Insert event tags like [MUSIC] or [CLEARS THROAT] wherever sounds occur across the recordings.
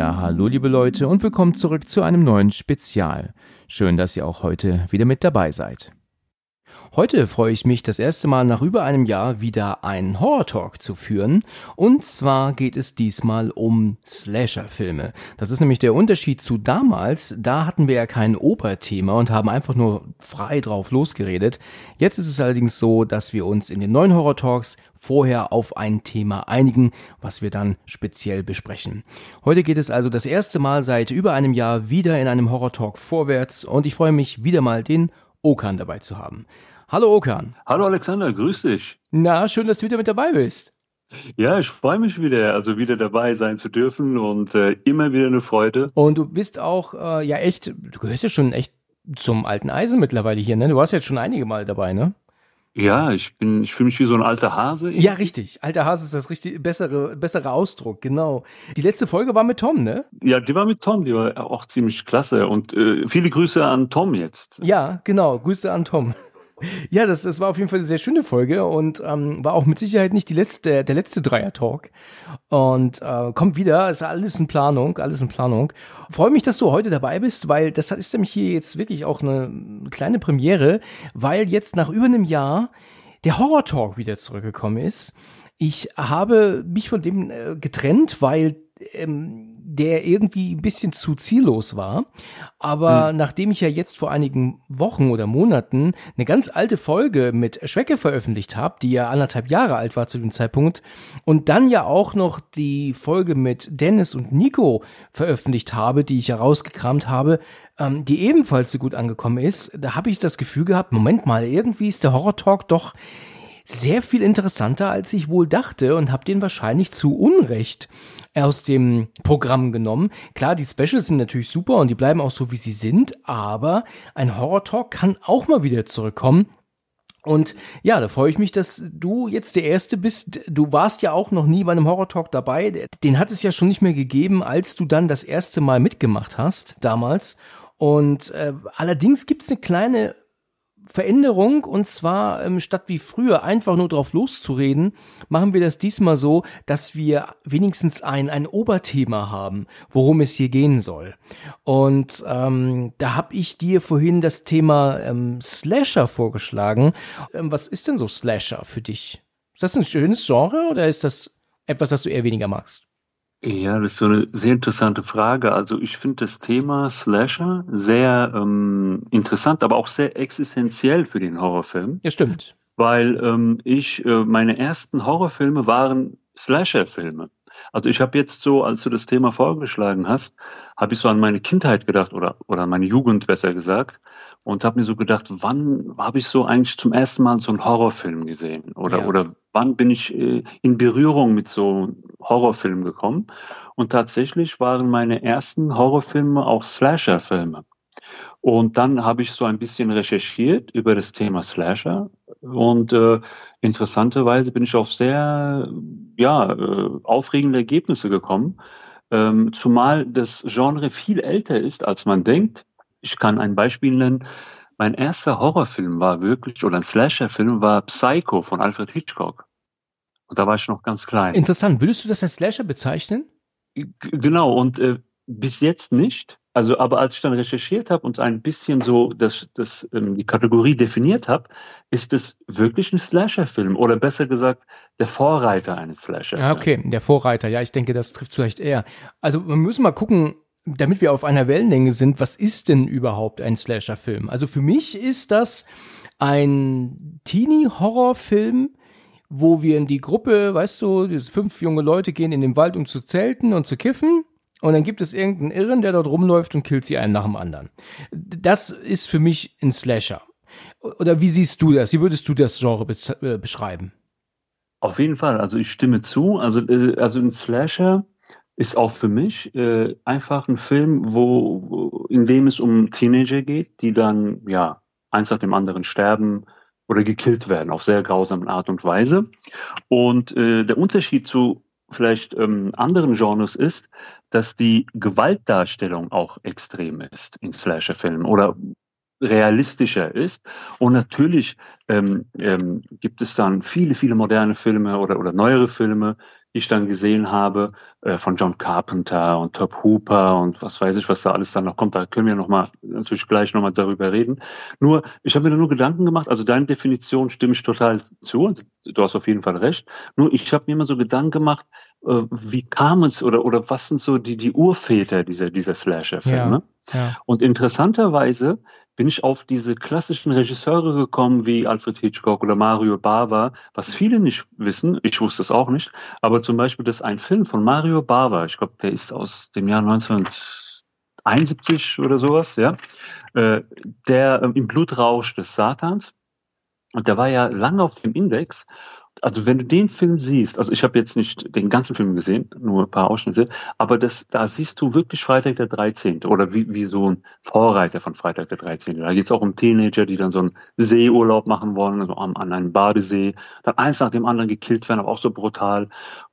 Ja, hallo liebe Leute und willkommen zurück zu einem neuen Spezial. Schön, dass ihr auch heute wieder mit dabei seid. Heute freue ich mich das erste Mal nach über einem Jahr wieder einen Horror Talk zu führen. Und zwar geht es diesmal um Slasher-Filme. Das ist nämlich der Unterschied zu damals. Da hatten wir ja kein Oberthema und haben einfach nur frei drauf losgeredet. Jetzt ist es allerdings so, dass wir uns in den neuen Horror Talks vorher auf ein Thema einigen, was wir dann speziell besprechen. Heute geht es also das erste Mal seit über einem Jahr wieder in einem Horror Talk vorwärts und ich freue mich wieder mal den Okan dabei zu haben. Hallo Okan. Hallo Alexander, grüß dich. Na, schön, dass du wieder mit dabei bist. Ja, ich freue mich wieder, also wieder dabei sein zu dürfen und äh, immer wieder eine Freude. Und du bist auch, äh, ja echt, du gehörst ja schon echt zum alten Eisen mittlerweile hier, ne? Du warst jetzt schon einige Mal dabei, ne? Ja, ich bin, ich fühle mich wie so ein alter Hase. Ja, richtig. Alter Hase ist das richtig bessere, bessere Ausdruck, genau. Die letzte Folge war mit Tom, ne? Ja, die war mit Tom, die war auch ziemlich klasse. Und äh, viele Grüße an Tom jetzt. Ja, genau. Grüße an Tom. Ja, das, das war auf jeden Fall eine sehr schöne Folge und ähm, war auch mit Sicherheit nicht die letzte, der letzte Dreier-Talk. Und äh, kommt wieder, ist alles in Planung, alles in Planung. Freue mich, dass du heute dabei bist, weil das ist nämlich hier jetzt wirklich auch eine kleine Premiere, weil jetzt nach über einem Jahr der Horror-Talk wieder zurückgekommen ist. Ich habe mich von dem äh, getrennt, weil ähm, der irgendwie ein bisschen zu ziellos war. Aber mhm. nachdem ich ja jetzt vor einigen Wochen oder Monaten eine ganz alte Folge mit Schwecke veröffentlicht habe, die ja anderthalb Jahre alt war zu dem Zeitpunkt, und dann ja auch noch die Folge mit Dennis und Nico veröffentlicht habe, die ich herausgekramt habe, ähm, die ebenfalls so gut angekommen ist, da habe ich das Gefühl gehabt, Moment mal, irgendwie ist der Horror Talk doch sehr viel interessanter, als ich wohl dachte und habe den wahrscheinlich zu Unrecht aus dem Programm genommen. Klar, die Specials sind natürlich super und die bleiben auch so, wie sie sind, aber ein Horror Talk kann auch mal wieder zurückkommen. Und ja, da freue ich mich, dass du jetzt der Erste bist. Du warst ja auch noch nie bei einem Horror Talk dabei. Den hat es ja schon nicht mehr gegeben, als du dann das erste Mal mitgemacht hast, damals. Und äh, allerdings gibt es eine kleine Veränderung und zwar ähm, statt wie früher einfach nur drauf loszureden, machen wir das diesmal so, dass wir wenigstens ein, ein Oberthema haben, worum es hier gehen soll. Und ähm, da habe ich dir vorhin das Thema ähm, Slasher vorgeschlagen. Ähm, was ist denn so Slasher für dich? Ist das ein schönes Genre oder ist das etwas, das du eher weniger magst? Ja, das ist so eine sehr interessante Frage. Also ich finde das Thema Slasher sehr ähm, interessant, aber auch sehr existenziell für den Horrorfilm. Ja, stimmt. Weil ähm, ich, äh, meine ersten Horrorfilme waren Slasher-Filme. Also ich habe jetzt so, als du das Thema vorgeschlagen hast, habe ich so an meine Kindheit gedacht oder, oder an meine Jugend besser gesagt und habe mir so gedacht, wann habe ich so eigentlich zum ersten Mal so einen Horrorfilm gesehen oder, ja. oder wann bin ich äh, in Berührung mit so Horrorfilmen gekommen und tatsächlich waren meine ersten Horrorfilme auch Slasher-Filme. Und dann habe ich so ein bisschen recherchiert über das Thema Slasher und äh, interessanterweise bin ich auf sehr ja, äh, aufregende Ergebnisse gekommen, ähm, zumal das Genre viel älter ist, als man denkt. Ich kann ein Beispiel nennen. Mein erster Horrorfilm war wirklich, oder ein Slasher-Film war Psycho von Alfred Hitchcock. Und da war ich noch ganz klein. Interessant. Würdest du das als Slasher bezeichnen? G genau. Und äh, bis jetzt nicht. Also, aber als ich dann recherchiert habe und ein bisschen so das, das, ähm, die Kategorie definiert habe, ist es wirklich ein Slasher-Film oder besser gesagt der Vorreiter eines Slasher-Films. Ja, okay, der Vorreiter. Ja, ich denke, das trifft vielleicht eher. Also, wir müssen mal gucken, damit wir auf einer Wellenlänge sind, was ist denn überhaupt ein Slasher-Film? Also für mich ist das ein Teenie-Horror-Film, wo wir in die Gruppe, weißt du, fünf junge Leute gehen in den Wald, um zu zelten und zu kiffen. Und dann gibt es irgendeinen Irren, der dort rumläuft und killt sie einen nach dem anderen. Das ist für mich ein Slasher. Oder wie siehst du das? Wie würdest du das Genre äh, beschreiben? Auf jeden Fall, also ich stimme zu. Also, äh, also ein Slasher ist auch für mich äh, einfach ein Film, wo, in dem es um Teenager geht, die dann ja eins nach dem anderen sterben oder gekillt werden auf sehr grausame Art und Weise. Und äh, der Unterschied zu vielleicht ähm, anderen Genres ist, dass die Gewaltdarstellung auch extrem ist in Slasher-Filmen oder realistischer ist. Und natürlich ähm, ähm, gibt es dann viele, viele moderne Filme oder, oder neuere Filme, die ich dann gesehen habe, äh, von John Carpenter und Top Hooper und was weiß ich, was da alles dann noch kommt. Da können wir noch mal natürlich gleich noch mal darüber reden. Nur, ich habe mir da nur Gedanken gemacht. Also deine Definition stimme ich total zu. Und du hast auf jeden Fall recht. Nur ich habe mir immer so Gedanken gemacht, äh, wie kam es oder oder was sind so die die Urväter dieser dieser Slasher-Filme? Ja, ja. Und interessanterweise bin ich auf diese klassischen Regisseure gekommen wie Alfred Hitchcock oder Mario Bava, was viele nicht wissen, ich wusste es auch nicht, aber zum Beispiel, dass ein Film von Mario Bava, ich glaube, der ist aus dem Jahr 1971 oder sowas, ja, äh, der äh, im Blutrausch des Satans, und der war ja lange auf dem Index also wenn du den Film siehst, also ich habe jetzt nicht den ganzen Film gesehen, nur ein paar Ausschnitte, aber das, da siehst du wirklich Freitag der 13. oder wie, wie so ein Vorreiter von Freitag der 13. Da geht es auch um Teenager, die dann so einen Seeurlaub machen wollen, also an, an einem Badesee, dann eins nach dem anderen gekillt werden, aber auch so brutal.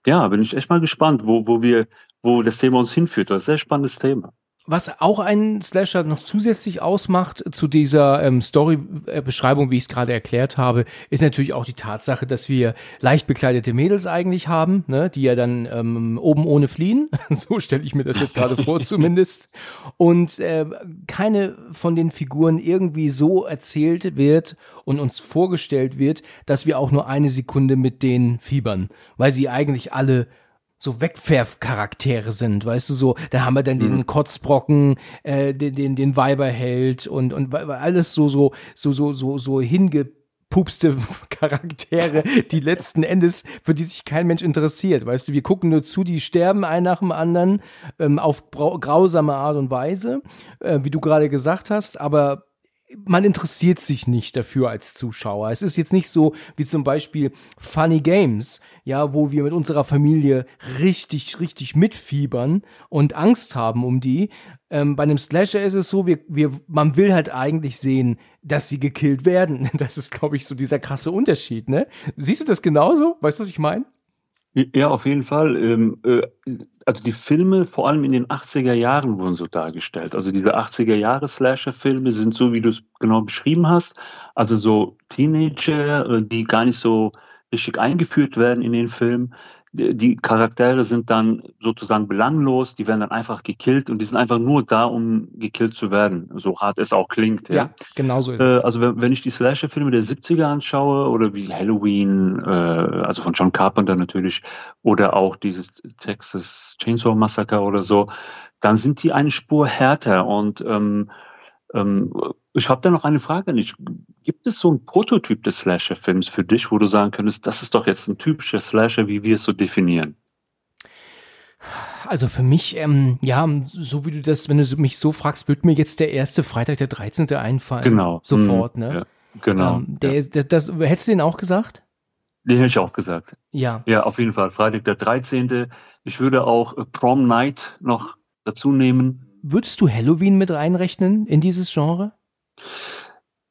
Ja, bin ich echt mal gespannt, wo, wo wir, wo das Thema uns hinführt. Das ist ein sehr spannendes Thema was auch einen Slasher noch zusätzlich ausmacht zu dieser ähm, Story-Beschreibung, wie ich es gerade erklärt habe, ist natürlich auch die Tatsache, dass wir leicht bekleidete Mädels eigentlich haben, ne, die ja dann ähm, oben ohne fliehen. [LAUGHS] so stelle ich mir das jetzt gerade vor [LAUGHS] zumindest. Und äh, keine von den Figuren irgendwie so erzählt wird und uns vorgestellt wird, dass wir auch nur eine Sekunde mit denen fiebern, weil sie eigentlich alle so Wegwerfcharaktere sind, weißt du, so, da haben wir dann mhm. den Kotzbrocken, äh, den, den, den Weiberheld und, und alles so, so, so, so, so, so hingepupste [LAUGHS] Charaktere, die letzten Endes, für die sich kein Mensch interessiert, weißt du, wir gucken nur zu, die sterben ein nach dem anderen, ähm, auf grausame Art und Weise, äh, wie du gerade gesagt hast, aber man interessiert sich nicht dafür als Zuschauer. Es ist jetzt nicht so wie zum Beispiel Funny Games, ja, wo wir mit unserer Familie richtig, richtig mitfiebern und Angst haben um die. Ähm, bei einem Slasher ist es so, wir, wir, man will halt eigentlich sehen, dass sie gekillt werden. [LAUGHS] Das ist, glaube ich, so dieser krasse Unterschied, ne? Siehst du das genauso? Weißt du, was ich meine? Ja, auf jeden Fall. Ähm, äh, also die Filme, vor allem in den 80er Jahren, wurden so dargestellt. Also diese 80er Jahre Slasher-Filme sind so, wie du es genau beschrieben hast. Also so Teenager, äh, die gar nicht so richtig eingeführt werden in den Film die Charaktere sind dann sozusagen belanglos, die werden dann einfach gekillt und die sind einfach nur da, um gekillt zu werden, so hart es auch klingt. Ja, ja genau so ist es. Äh, also wenn, wenn ich die Slasher-Filme der 70er anschaue oder wie Halloween, äh, also von John Carpenter natürlich, oder auch dieses Texas Chainsaw Massacre oder so, dann sind die eine Spur härter und ähm, ähm, ich habe da noch eine Frage nicht. Gibt es so einen Prototyp des Slasher-Films für dich, wo du sagen könntest, das ist doch jetzt ein typischer Slasher, wie wir es so definieren? Also für mich, ähm, ja, so wie du das, wenn du mich so fragst, wird mir jetzt der erste Freitag der 13. einfallen. Genau. Sofort, mhm. ne? Ja, genau. Ähm, der, ja. das, das, hättest du den auch gesagt? Den hätte ich auch gesagt. Ja. Ja, auf jeden Fall. Freitag der 13. Ich würde auch Prom Night noch dazu nehmen. Würdest du Halloween mit reinrechnen in dieses Genre?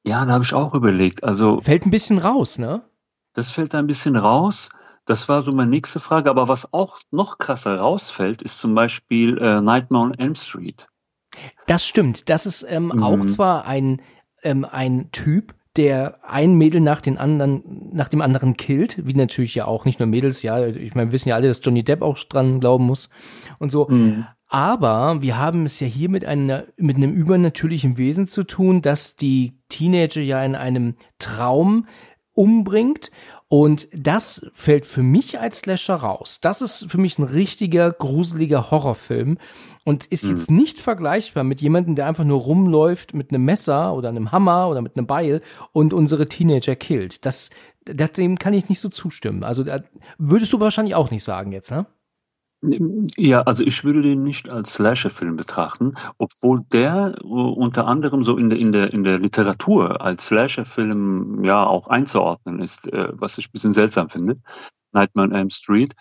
Ja, da habe ich auch überlegt. Also fällt ein bisschen raus, ne? Das fällt ein bisschen raus. Das war so meine nächste Frage. Aber was auch noch krasser rausfällt, ist zum Beispiel äh, Nightmare on Elm Street. Das stimmt. Das ist ähm, mhm. auch zwar ein, ähm, ein Typ, der ein Mädel nach den anderen, nach dem anderen killt, wie natürlich ja auch nicht nur Mädels, ja, ich meine, wir wissen ja alle, dass Johnny Depp auch dran glauben muss und so. Mhm. Aber wir haben es ja hier mit, einer, mit einem übernatürlichen Wesen zu tun, das die Teenager ja in einem Traum umbringt. Und das fällt für mich als Slasher raus. Das ist für mich ein richtiger, gruseliger Horrorfilm und ist mhm. jetzt nicht vergleichbar mit jemandem, der einfach nur rumläuft mit einem Messer oder einem Hammer oder mit einem Beil und unsere Teenager killt. Das, das dem kann ich nicht so zustimmen. Also würdest du wahrscheinlich auch nicht sagen jetzt, ne? Ja, also ich würde den nicht als Slasher-Film betrachten, obwohl der äh, unter anderem so in der, in der, in der Literatur als Slasher-Film ja auch einzuordnen ist, äh, was ich ein bisschen seltsam finde. Nightmare on Elm Street.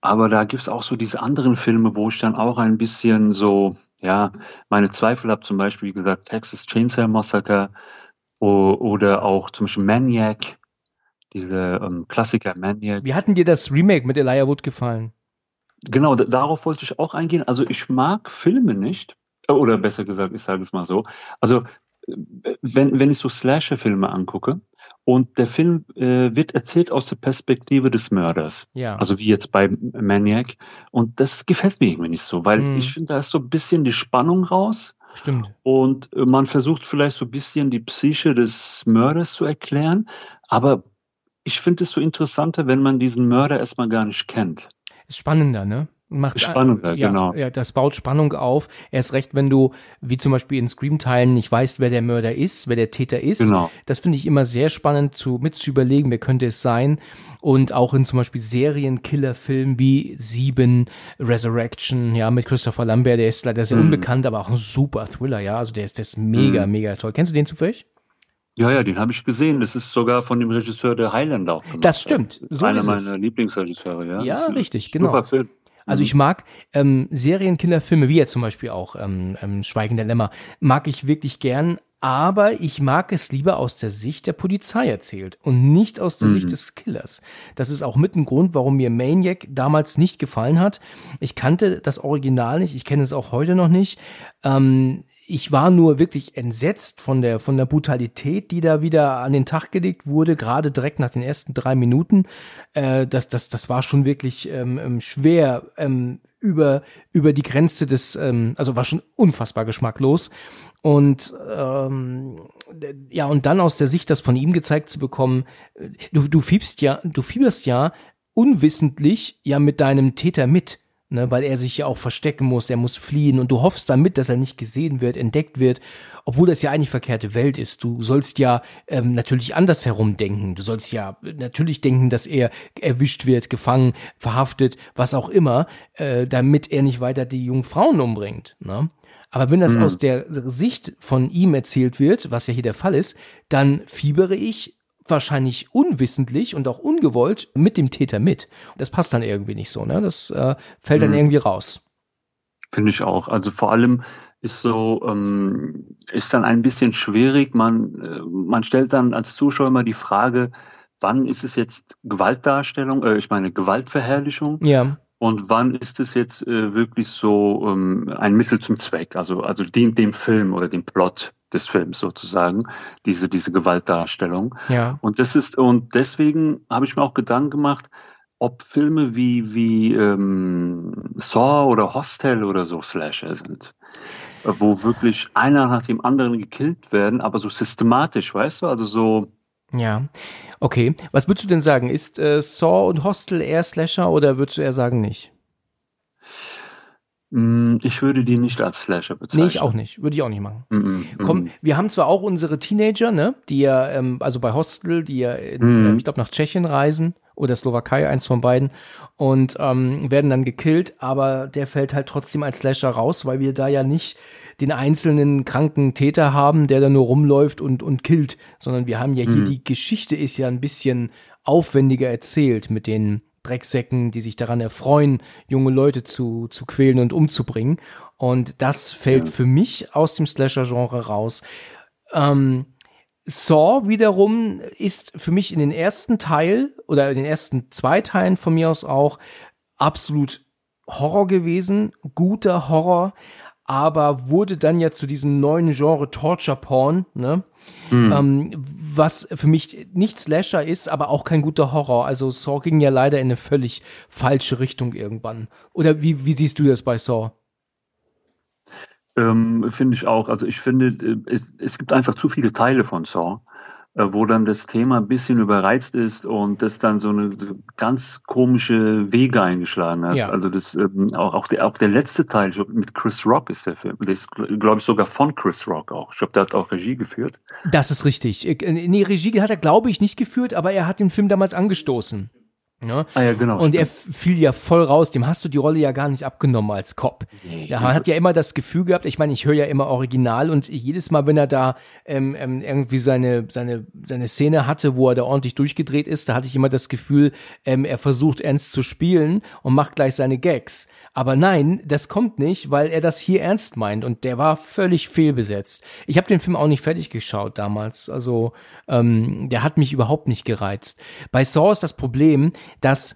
Aber da gibt's auch so diese anderen Filme, wo ich dann auch ein bisschen so, ja, meine Zweifel habe. Zum Beispiel, wie gesagt, Texas Chainsaw Massacre oder auch zum Beispiel Maniac, diese ähm, Klassiker Maniac. Wie hat denn dir das Remake mit Elijah Wood gefallen? Genau, da, darauf wollte ich auch eingehen. Also ich mag Filme nicht, äh, oder besser gesagt, ich sage es mal so. Also äh, wenn, wenn ich so Slasher-Filme angucke und der Film äh, wird erzählt aus der Perspektive des Mörders, Ja. also wie jetzt bei Maniac, und das gefällt mir irgendwie nicht so, weil Hm. ich finde, da ist so ein bisschen die Spannung raus Stimmt. und äh, man versucht vielleicht so ein bisschen die Psyche des Mörders zu erklären, aber ich finde es so interessanter, wenn man diesen Mörder erstmal gar nicht kennt. Ist spannender, ne? Macht, Spannender, ja, genau. Ja, das baut Spannung auf. Erst recht, wenn du, wie zum Beispiel in Scream-Teilen, nicht weißt, wer der Mörder ist, wer der Täter ist. Genau. Das finde ich immer sehr spannend zu, mit zu überlegen, wer könnte es sein. Und auch in zum Beispiel Serienkillerfilmen wie Sieben, Resurrection, ja, mit Christopher Lambert, der ist leider sehr Mhm. unbekannt, aber auch ein super Thriller, ja. Also der ist, der ist mega, Mhm. mega toll. Kennst du den zufällig? Ja, ja, den habe ich gesehen. Das ist sogar von dem Regisseur der Highlander auch gemacht. Das stimmt. So Einer ist es. meiner Lieblingsregisseure, ja. Ja, richtig, genau. Super Film. Also ich mag ähm, Serienkillerfilme, wie jetzt zum Beispiel auch ähm, ähm, Schweigen der Lämmer, mag ich wirklich gern, aber ich mag es lieber aus der Sicht der Polizei erzählt und nicht aus der Mhm. Sicht des Killers. Das ist auch mit ein Grund, warum mir Maniac damals nicht gefallen hat. Ich kannte das Original nicht, ich kenne es auch heute noch nicht. Ähm, ich war nur wirklich entsetzt von der, von der Brutalität, die da wieder an den Tag gelegt wurde, gerade direkt nach den ersten drei Minuten. Äh, das, das, das war schon wirklich ähm, ähm, schwer ähm, über, über die Grenze des, ähm, also war schon unfassbar geschmacklos. Und ähm, ja, und dann aus der Sicht, das von ihm gezeigt zu bekommen, äh, du, du fiebst ja, du fieberst ja unwissentlich ja mit deinem Täter mit ne, weil er sich ja auch verstecken muss, er muss fliehen und du hoffst damit, dass er nicht gesehen wird, entdeckt wird, obwohl das ja eigentlich verkehrte Welt ist. Du sollst ja ähm, natürlich anders herum denken. Du sollst ja natürlich denken, dass er erwischt wird, gefangen, verhaftet, was auch immer, äh, damit er nicht weiter die jungen Frauen umbringt. Ne? Aber wenn das aus der Sicht von ihm erzählt wird, was ja hier der Fall ist, dann fiebere ich wahrscheinlich unwissentlich und auch ungewollt mit dem Täter mit. Das passt dann irgendwie nicht so, ne? Das äh, fällt dann Mhm. irgendwie raus. Finde ich auch. Also vor allem ist so, ähm, ist dann ein bisschen schwierig. Man, äh, man stellt dann als Zuschauer immer die Frage, wann ist es jetzt Gewaltdarstellung, äh, ich meine Gewaltverherrlichung Ja, und wann ist es jetzt äh, wirklich so ähm, ein Mittel zum Zweck, also, also dient dem Film oder dem Plot des Films sozusagen, diese, diese Gewaltdarstellung. ja. Und das ist, und deswegen habe ich mir auch Gedanken gemacht, ob Filme wie, wie ähm, Saw oder Hostel oder so Slasher sind. Wo wirklich einer nach dem anderen gekillt werden, aber so systematisch, weißt du? Also so, Ja. Okay. Was würdest du denn sagen? Ist äh, Saw und Hostel eher Slasher oder würdest du eher sagen nicht? mh, ich würde die nicht als Slasher bezeichnen. Nee, ich auch nicht. Würde ich auch nicht machen. Mm, mm, Komm, mm. wir haben zwar auch unsere Teenager, ne, die ja, ähm, also bei Hostel, die ja, in, Mhm. ähm, ich glaube, nach Tschechien reisen oder Slowakei, eins von beiden, und ähm, werden dann gekillt, aber der fällt halt trotzdem als Slasher raus, weil wir da ja nicht den einzelnen kranken Täter haben, der da nur rumläuft und, und killt, sondern wir haben ja hier, Mhm. die Geschichte ist ja ein bisschen aufwendiger erzählt mit den Drecksäcken, die sich daran erfreuen, junge Leute zu, zu quälen und umzubringen. Und das fällt Ja. für mich aus dem Slasher-Genre raus. Ähm, Saw wiederum ist für mich in den ersten Teil oder in den ersten zwei Teilen von mir aus auch absolut Horror gewesen, guter Horror, aber wurde dann ja zu diesem neuen Genre Torture Porn, ne? Mm. Ähm, was für mich nicht Slasher ist, aber auch kein guter Horror. Also Saw ging ja leider in eine völlig falsche Richtung irgendwann. Oder wie, wie siehst du das bei Saw? Ähm, finde ich auch. Also ich finde, äh, es, es gibt einfach zu viele Teile von Saw, wo dann das Thema ein bisschen überreizt ist und das dann so eine so ganz komische Wege eingeschlagen hat. Ja. Also das ähm, auch, auch, der, auch der letzte Teil ich glaub, mit Chris Rock ist der Film. Der ist, glaube ich, sogar von Chris Rock auch. Ich glaube, der hat auch Regie geführt. Das ist richtig. Äh, Nee, Regie hat er, glaube ich, nicht geführt, aber er hat den Film damals angestoßen. Ne? Ah ja, genau. Und er fiel ja voll raus, dem hast du die Rolle ja gar nicht abgenommen als Cop. Man hat ja immer das Gefühl gehabt, ich meine, ich höre ja immer Original und jedes Mal, wenn er da ähm, ähm, irgendwie seine, seine, seine Szene hatte, wo er da ordentlich durchgedreht ist, da hatte ich immer das Gefühl, ähm, er versucht ernst zu spielen und macht gleich seine Gags. Aber nein, das kommt nicht, weil er das hier ernst meint und der war völlig fehlbesetzt. Ich habe den Film auch nicht fertig geschaut damals, also ähm, der hat mich überhaupt nicht gereizt. Bei Saw ist das Problem, dass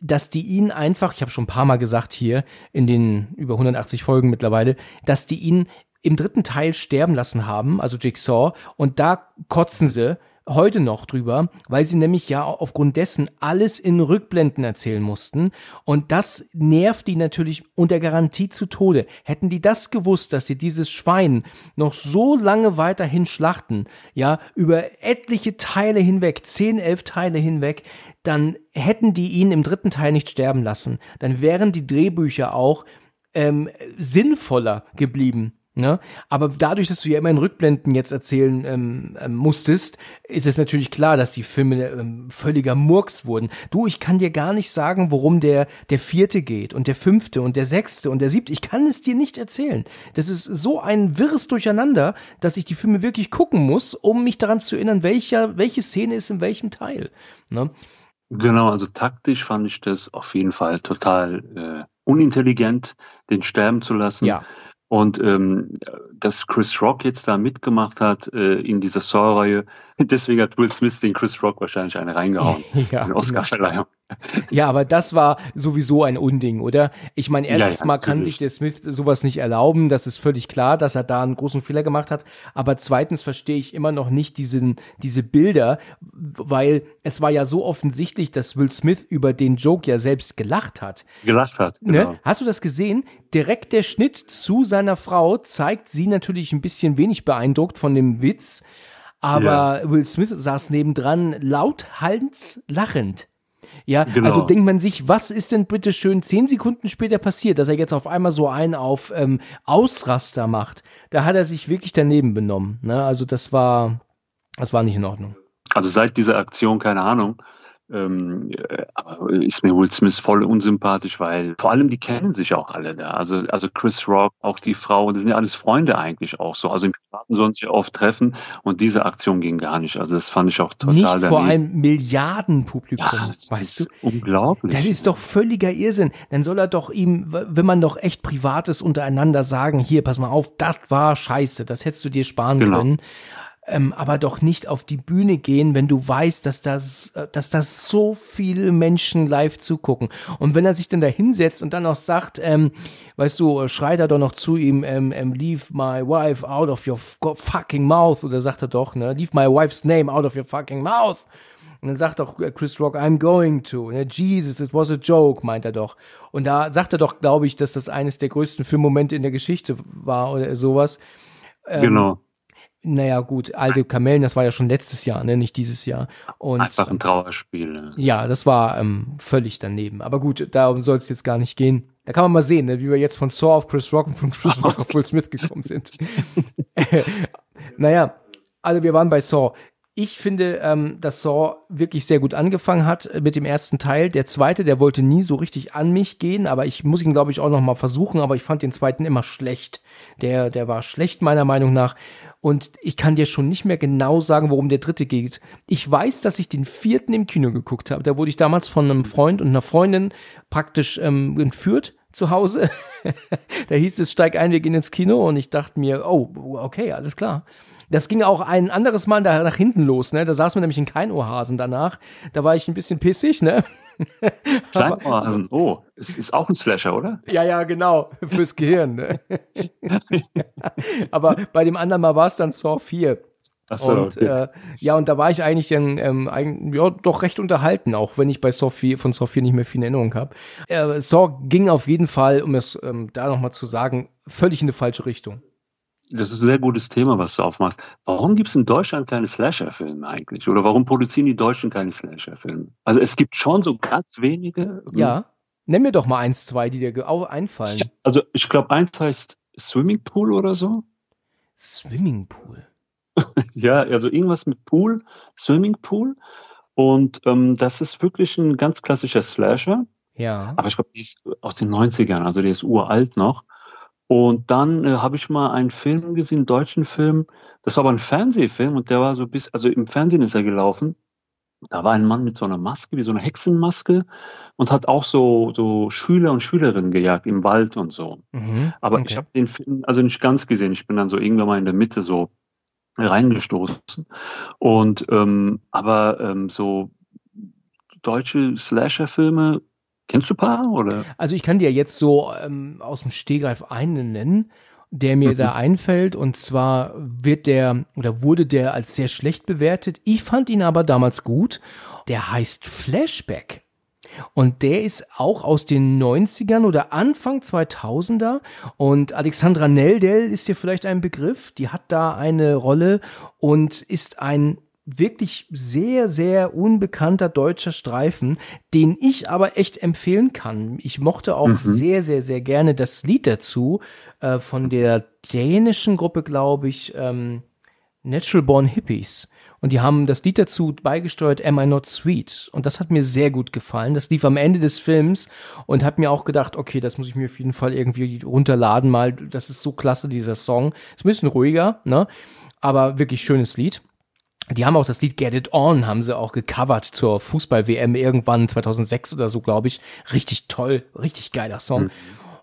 dass die ihn einfach, ich habe schon ein paar Mal gesagt hier in den über 180 Folgen mittlerweile, dass die ihn im dritten Teil sterben lassen haben, also Jigsaw, und da kotzen sie heute noch drüber, weil sie nämlich ja aufgrund dessen alles in Rückblenden erzählen mussten und das nervt die natürlich unter Garantie zu Tode. Hätten die das gewusst, dass sie dieses Schwein noch so lange weiterhin schlachten, ja, über etliche Teile hinweg, zehn, elf Teile hinweg, dann hätten die ihn im dritten Teil nicht sterben lassen. Dann wären die Drehbücher auch ähm, sinnvoller geblieben. Ne? Aber dadurch, dass du ja immer in Rückblenden jetzt erzählen ähm, ähm, musstest, ist es natürlich klar, dass die Filme ähm, völliger Murks wurden. Du, ich kann dir gar nicht sagen, worum der, der vierte geht und der fünfte und der sechste und der siebte. Ich kann es dir nicht erzählen. Das ist so ein wirres Durcheinander, dass ich die Filme wirklich gucken muss, um mich daran zu erinnern, welcher, welche Szene ist in welchem Teil. Ne? Genau, also taktisch fand ich das auf jeden Fall total äh, unintelligent, den sterben zu lassen. Ja. Und ähm, dass Chris Rock jetzt da mitgemacht hat äh, in dieser Saw-Reihe, [LAUGHS] deswegen hat Will Smith den Chris Rock wahrscheinlich eine reingehauen. [LAUGHS] Ja, in Oscarverleihung. [LAUGHS] Ja, aber das war sowieso ein Unding, oder? Ich meine, Ja, erstens ja, mal kann natürlich. sich der Smith sowas nicht erlauben, das ist völlig klar, dass er da einen großen Fehler gemacht hat. Aber zweitens verstehe ich immer noch nicht diesen, diese Bilder, weil es war ja so offensichtlich, dass Will Smith über den Joke ja selbst gelacht hat. Gelacht hat. Genau. Ne? Hast du das gesehen? Direkt der Schnitt zu seiner Frau zeigt sie natürlich ein bisschen wenig beeindruckt von dem Witz, aber Will Smith saß nebendran lauthals lachend. Ja, Genau. also denkt man sich, was ist denn bitte schön zehn Sekunden später passiert, dass er jetzt auf einmal so einen auf ähm, Ausraster macht? Da hat er sich wirklich daneben benommen. Ne? Also das war, das war nicht in Ordnung. Also seit dieser Aktion, keine Ahnung, ähm, äh, aber ist mir Will Smith voll unsympathisch, weil vor allem die kennen sich auch alle da. Also, also Chris Rock, auch die Frau, das sind ja alles Freunde eigentlich auch so. Also im Privaten sollen sich ja oft treffen und diese Aktion ging gar nicht. Also das fand ich auch total nicht vor daneben. einem Milliardenpublikum, ja, das weißt du? ist unglaublich. Das ist doch völliger Irrsinn. Dann soll er doch ihm, wenn man doch echt Privates untereinander sagen, hier, pass mal auf, das war scheiße, das hättest du dir sparen Genau. können. Ähm, aber doch nicht auf die Bühne gehen, wenn du weißt, dass das, äh, dass das so viele Menschen live zugucken. Und wenn er sich dann da hinsetzt und dann noch sagt, ähm, weißt du, äh, schreit er doch noch zu ihm, ähm, ähm, leave my wife out of your fucking mouth, oder sagt er doch, ne, leave my wife's name out of your fucking mouth. Und dann sagt doch äh, Chris Rock, I'm going to. Ne? Jesus, it was a joke, meint er doch. Und da sagt er doch, glaube ich, dass das eines der größten Filmmomente in der Geschichte war oder sowas. Ähm, genau. Naja, gut, alte Kamellen, das war ja schon letztes Jahr, ne? nicht dieses Jahr. Und Einfach ein Trauerspiel. ne? ja, das war ähm, völlig daneben. Aber gut, darum soll es jetzt gar nicht gehen. Da kann man mal sehen, ne, wie wir jetzt von Saw auf Chris Rock und von Chris Rock auf Will Smith gekommen sind. [LAUGHS] [LAUGHS] naja, also wir waren bei Saw. Ich finde, ähm, dass Saw wirklich sehr gut angefangen hat äh, mit dem ersten Teil. Der zweite, der wollte nie so richtig an mich gehen, aber ich muss ihn, glaube ich, auch noch mal versuchen. Aber ich fand den zweiten immer schlecht. Der, der war schlecht meiner Meinung nach. Und ich kann dir schon nicht mehr genau sagen, worum der dritte geht. Ich weiß, dass ich den vierten im Kino geguckt habe. Da wurde ich damals von einem Freund und einer Freundin praktisch ähm, entführt zu Hause. [LAUGHS] da hieß es, steig ein, wir gehen ins Kino. Und ich dachte mir, oh, okay, alles klar. Das ging auch ein anderes Mal da nach hinten los, ne? Da saß man nämlich in kein Ohrhasen danach. Da war ich ein bisschen pissig, ne? [LAUGHS] Kleinohrhasen. Oh, es ist auch ein Slasher, oder? Ja, ja, genau. [LAUGHS] Fürs Gehirn. Ne? [LAUGHS] Aber bei dem anderen Mal war es dann Saw 4. Achso, und okay. äh, ja, und da war ich eigentlich dann ähm, eigentlich, ja, doch recht unterhalten, auch wenn ich bei Saw 4, von Saw 4 nicht mehr viel in Erinnerung habe. Äh, Saw ging auf jeden Fall, um es ähm, da nochmal zu sagen, völlig in eine falsche Richtung. Das ist ein sehr gutes Thema, was du aufmachst. Warum gibt es in Deutschland keine Slasher-Filme eigentlich? Oder warum produzieren die Deutschen keine Slasher-Filme? Also es gibt schon so ganz wenige. hm, Ja. Nenn mir doch mal eins, zwei, die dir einfallen. Also ich glaube, eins heißt Swimming Pool oder so. Swimmingpool. [LAUGHS] Ja, also irgendwas mit Pool, Swimming Pool. Und ähm, das ist wirklich ein ganz klassischer Slasher. Ja. Aber ich glaube, die ist aus den 90ern, also der ist uralt noch. Und dann äh, habe ich mal einen Film gesehen, einen deutschen Film. Das war aber ein Fernsehfilm und der war so bis, also im Fernsehen ist er gelaufen. Da war ein Mann mit so einer Maske, wie so einer Hexenmaske und hat auch so, so Schüler und Schülerinnen gejagt im Wald und so. Mhm. Aber okay. ich habe den Film also nicht ganz gesehen. Ich bin dann so irgendwann mal in der Mitte so reingestoßen. Und ähm, aber ähm, so deutsche Slasher-Filme, kennst du ein paar? Oder? Also ich kann dir jetzt so ähm, aus dem Stehgreif einen nennen, der mir Mhm. da einfällt. Und zwar wird der oder wurde der als sehr schlecht bewertet. Ich fand ihn aber damals gut. Der heißt Flashback. Und der ist auch aus den 90ern oder Anfang 2000er. Und Alexandra Neldel ist dir vielleicht ein Begriff. Die hat da eine Rolle und ist ein wirklich sehr, sehr unbekannter deutscher Streifen, den ich aber echt empfehlen kann. Ich mochte auch Mhm. sehr, sehr, sehr gerne das Lied dazu äh, von der dänischen Gruppe, glaube ich, ähm, Natural Born Hippies. Und die haben das Lied dazu beigesteuert, Am I Not Sweet? Und das hat mir sehr gut gefallen. Das lief am Ende des Films und hat mir auch gedacht, okay, das muss ich mir auf jeden Fall irgendwie runterladen mal. Das ist so klasse, dieser Song. Ist ein bisschen ruhiger, ne? Aber wirklich schönes Lied. Die haben auch das Lied Get It On, haben sie auch gecovert zur Fußball-WM irgendwann 2006 oder so, glaube ich. Richtig toll, richtig geiler Song.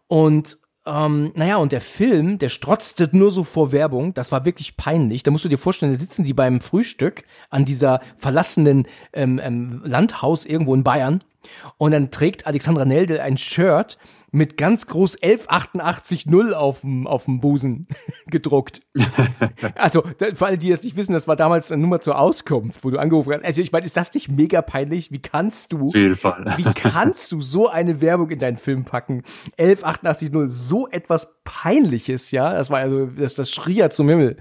Und ähm, naja, und der Film, der strotzte nur so vor Werbung. Das war wirklich peinlich. Da musst du dir vorstellen, da sitzen die beim Frühstück an dieser verlassenen ähm, ähm, Landhaus irgendwo in Bayern. Und dann trägt Alexandra Neldel ein Shirt mit ganz groß 11880 auf dem, auf dem Busen [LAUGHS] gedruckt. [LAUGHS] also, für alle, die das nicht wissen, das war damals eine Nummer zur Auskunft, wo du angerufen hast. Also, ich meine, ist das nicht mega peinlich? Wie kannst du Auf jeden Fall. wie kannst du so eine Werbung in deinen Film packen? 11880, so etwas Peinliches, ja? Das war also, das, das schrie ja zum Himmel.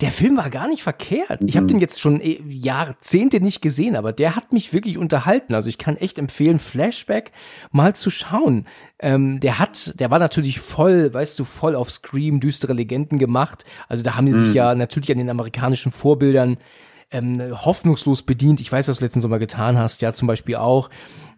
Der Film war gar nicht verkehrt. Ich habe den jetzt schon eh, Jahrzehnte nicht gesehen, aber der hat mich wirklich unterhalten. Also ich kann echt empfehlen, Flashback mal zu schauen. Ähm, der hat, der war natürlich voll, weißt du, voll auf Scream, düstere Legenden gemacht. Also da haben die sich ja natürlich an den amerikanischen Vorbildern ähm, hoffnungslos bedient. Ich weiß, was du letzten Sommer getan hast, ja, zum Beispiel auch.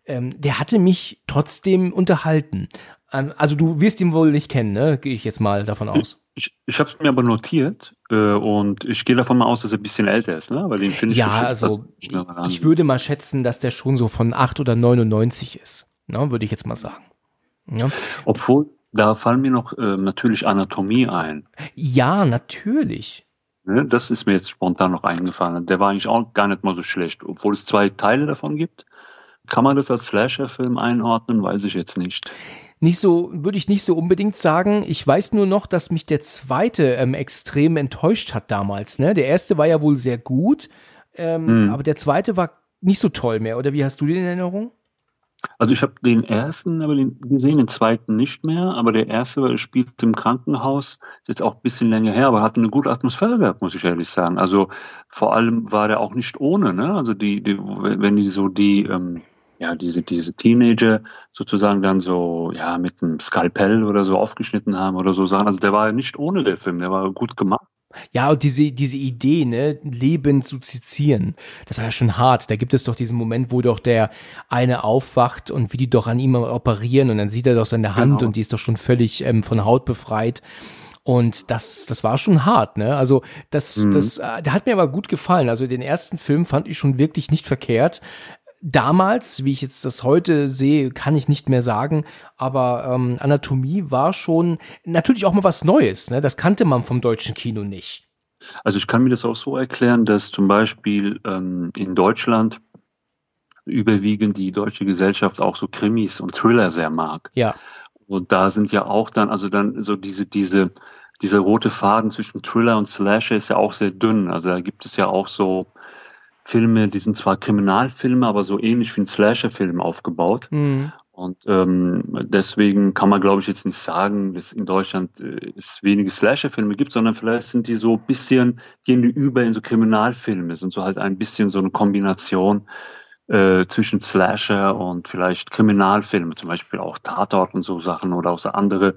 Ähm, der hatte mich trotzdem unterhalten. Ähm, also du wirst ihn wohl nicht kennen, ne? Gehe ich jetzt mal davon aus. Ich, ich habe es mir aber notiert äh, und ich gehe davon mal aus, dass er ein bisschen älter ist, ne? Weil den finde ich Ja, also ich würde mal schätzen, dass der schon so von 8 oder 99 ist. Ne? Würde ich jetzt mal sagen. Ja, Obwohl, da fallen mir noch äh, natürlich Anatomie ein. ja natürlich. Ne? Das ist mir jetzt spontan noch eingefallen. Der war eigentlich auch gar nicht mal so schlecht, obwohl es zwei Teile davon gibt. Kann man das als Slasher-Film einordnen? Weiß ich jetzt nicht. Nicht so, würde ich nicht so unbedingt sagen. Ich weiß nur noch, dass mich der zweite ähm, extrem enttäuscht hat damals. Ne? Der erste war ja wohl sehr gut, ähm, Hm. aber der zweite war nicht so toll mehr. Oder wie hast du den in Erinnerung? Also ich habe den ersten aber den gesehen, den zweiten nicht mehr, aber der erste spielt im Krankenhaus, ist jetzt auch ein bisschen länger her, aber hat eine gute Atmosphäre gehabt, muss ich ehrlich sagen. Also vor allem war der auch nicht ohne, ne? Also die, die wenn die so die, ähm, ja, diese, diese Teenager sozusagen dann so, ja, mit einem Skalpell oder so aufgeschnitten haben oder so Sachen. Also der war nicht ohne der Film, der war gut gemacht. Ja, und diese, diese Idee, ne, Leben zu sezieren, das war ja schon hart. Da gibt es doch diesen Moment, wo doch der eine aufwacht und wie die doch an ihm operieren und dann sieht er doch seine Hand Genau. und die ist doch schon völlig ähm, von Haut befreit. Und das, das war schon hart, ne? Also das, Mhm. das, äh, der hat mir aber gut gefallen. Also den ersten Film fand ich schon wirklich nicht verkehrt. Damals, wie ich jetzt das heute sehe, kann ich nicht mehr sagen, aber ähm, Anatomie war schon natürlich auch mal was Neues, ne? Das kannte man vom deutschen Kino nicht. Also ich kann mir das auch so erklären, dass zum Beispiel ähm, in Deutschland überwiegend die deutsche Gesellschaft auch so Krimis und Thriller sehr mag. Ja. Und da sind ja auch dann, also dann so diese, diese, dieser rote Faden zwischen Thriller und Slasher ist ja auch sehr dünn. Also da gibt es ja auch so Filme, die sind zwar Kriminalfilme, aber so ähnlich wie ein Slasher-Film aufgebaut. Mhm. Und ähm, deswegen kann man, glaube ich, jetzt nicht sagen, dass in Deutschland äh, es wenige Slasher-Filme gibt, sondern vielleicht sind die so ein bisschen, gehen die über in so Kriminalfilme, sind so halt ein bisschen so eine Kombination äh, zwischen Slasher und vielleicht Kriminalfilme, zum Beispiel auch Tatort und so Sachen oder auch so andere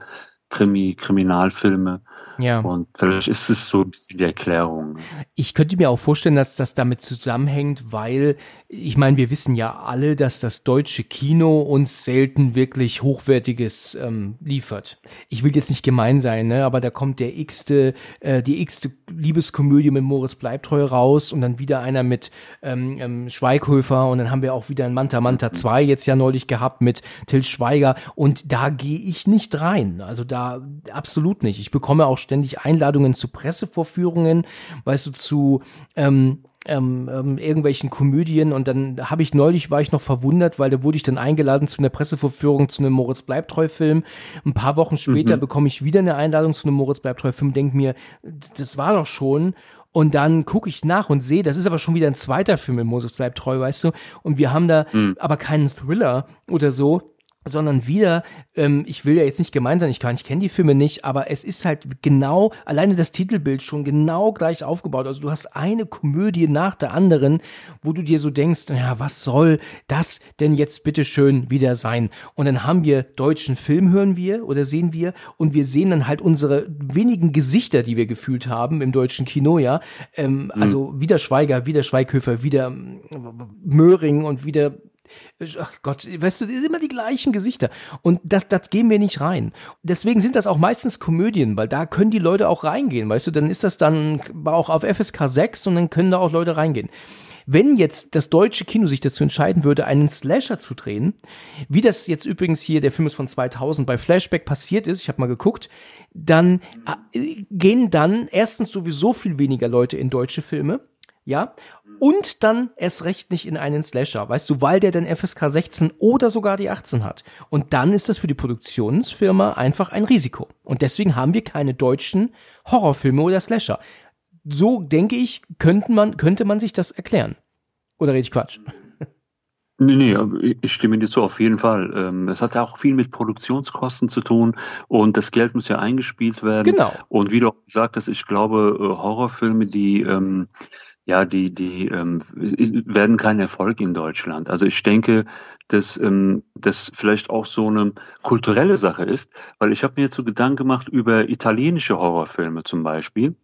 Krimi, Kriminalfilme. Ja. Und vielleicht ist es so ein bisschen die Erklärung. Ich könnte mir auch vorstellen, dass das damit zusammenhängt, weil ich meine, wir wissen ja alle, dass das deutsche Kino uns selten wirklich hochwertiges ähm, liefert. Ich will jetzt nicht gemein sein, ne, aber da kommt der x-te, äh, die x-te Liebeskomödie mit Moritz Bleibtreu raus und dann wieder einer mit ähm, ähm, Schweighöfer und dann haben wir auch wieder ein Manta Manta 2 jetzt ja neulich gehabt mit Till Schweiger und da gehe ich nicht rein. Also da absolut nicht. Ich bekomme auch ständig Einladungen zu Pressevorführungen, weißt du, zu ähm, ähm, ähm, irgendwelchen Komödien und dann habe ich neulich war ich noch verwundert, weil da wurde ich dann eingeladen zu einer Pressevorführung zu einem Moritz Bleibtreu Film. Ein paar Wochen später mhm. bekomme ich wieder eine Einladung zu einem Moritz Bleibtreu Film, denke mir, das war doch schon und dann gucke ich nach und sehe, das ist aber schon wieder ein zweiter Film mit Moses bleibt treu, weißt du? Und wir haben da mhm. aber keinen Thriller oder so, sondern wieder, ähm, ich will ja jetzt nicht gemein sein, ich kann, ich kenne die Filme nicht, aber es ist halt genau, alleine das Titelbild schon genau gleich aufgebaut. Also du hast eine Komödie nach der anderen, wo du dir so denkst, ja, was soll das denn jetzt bitte schön wieder sein? Und dann haben wir deutschen Film, hören wir oder sehen wir, und wir sehen dann halt unsere wenigen Gesichter, die wir gefühlt haben im deutschen Kino, ja. Ähm, mhm. Also wieder Schweiger, wieder Schweighöfer, wieder Möhring und wieder ach Gott, weißt du, immer die gleichen Gesichter. Und das, das gehen wir nicht rein. Deswegen sind das auch meistens Komödien, weil da können die Leute auch reingehen, weißt du, dann ist das dann auch auf FSK 6 und dann können da auch Leute reingehen. Wenn jetzt das deutsche Kino sich dazu entscheiden würde, einen Slasher zu drehen, wie das jetzt übrigens hier, der Film ist von 2000, bei Flashback passiert ist, ich habe mal geguckt, dann äh, gehen dann erstens sowieso viel weniger Leute in deutsche Filme, ja, und dann erst recht nicht in einen Slasher, weißt du, weil der dann FSK 16 oder sogar die 18 hat. Und dann ist das für die Produktionsfirma einfach ein Risiko. Und deswegen haben wir keine deutschen Horrorfilme oder Slasher. So denke ich, könnte man, könnte man sich das erklären. Oder rede ich Quatsch? Nee, nee, ich stimme dir zu, auf jeden Fall. Ähm, es hat ja auch viel mit Produktionskosten zu tun und das Geld muss ja eingespielt werden. Genau. Und wie du auch gesagt hast, ich glaube, äh, Horrorfilme, die ähm, ja, die, die ähm, werden kein Erfolg in Deutschland. Also ich denke, dass ähm, das vielleicht auch so eine kulturelle Sache ist, weil ich habe mir jetzt so Gedanken gemacht über italienische Horrorfilme zum Beispiel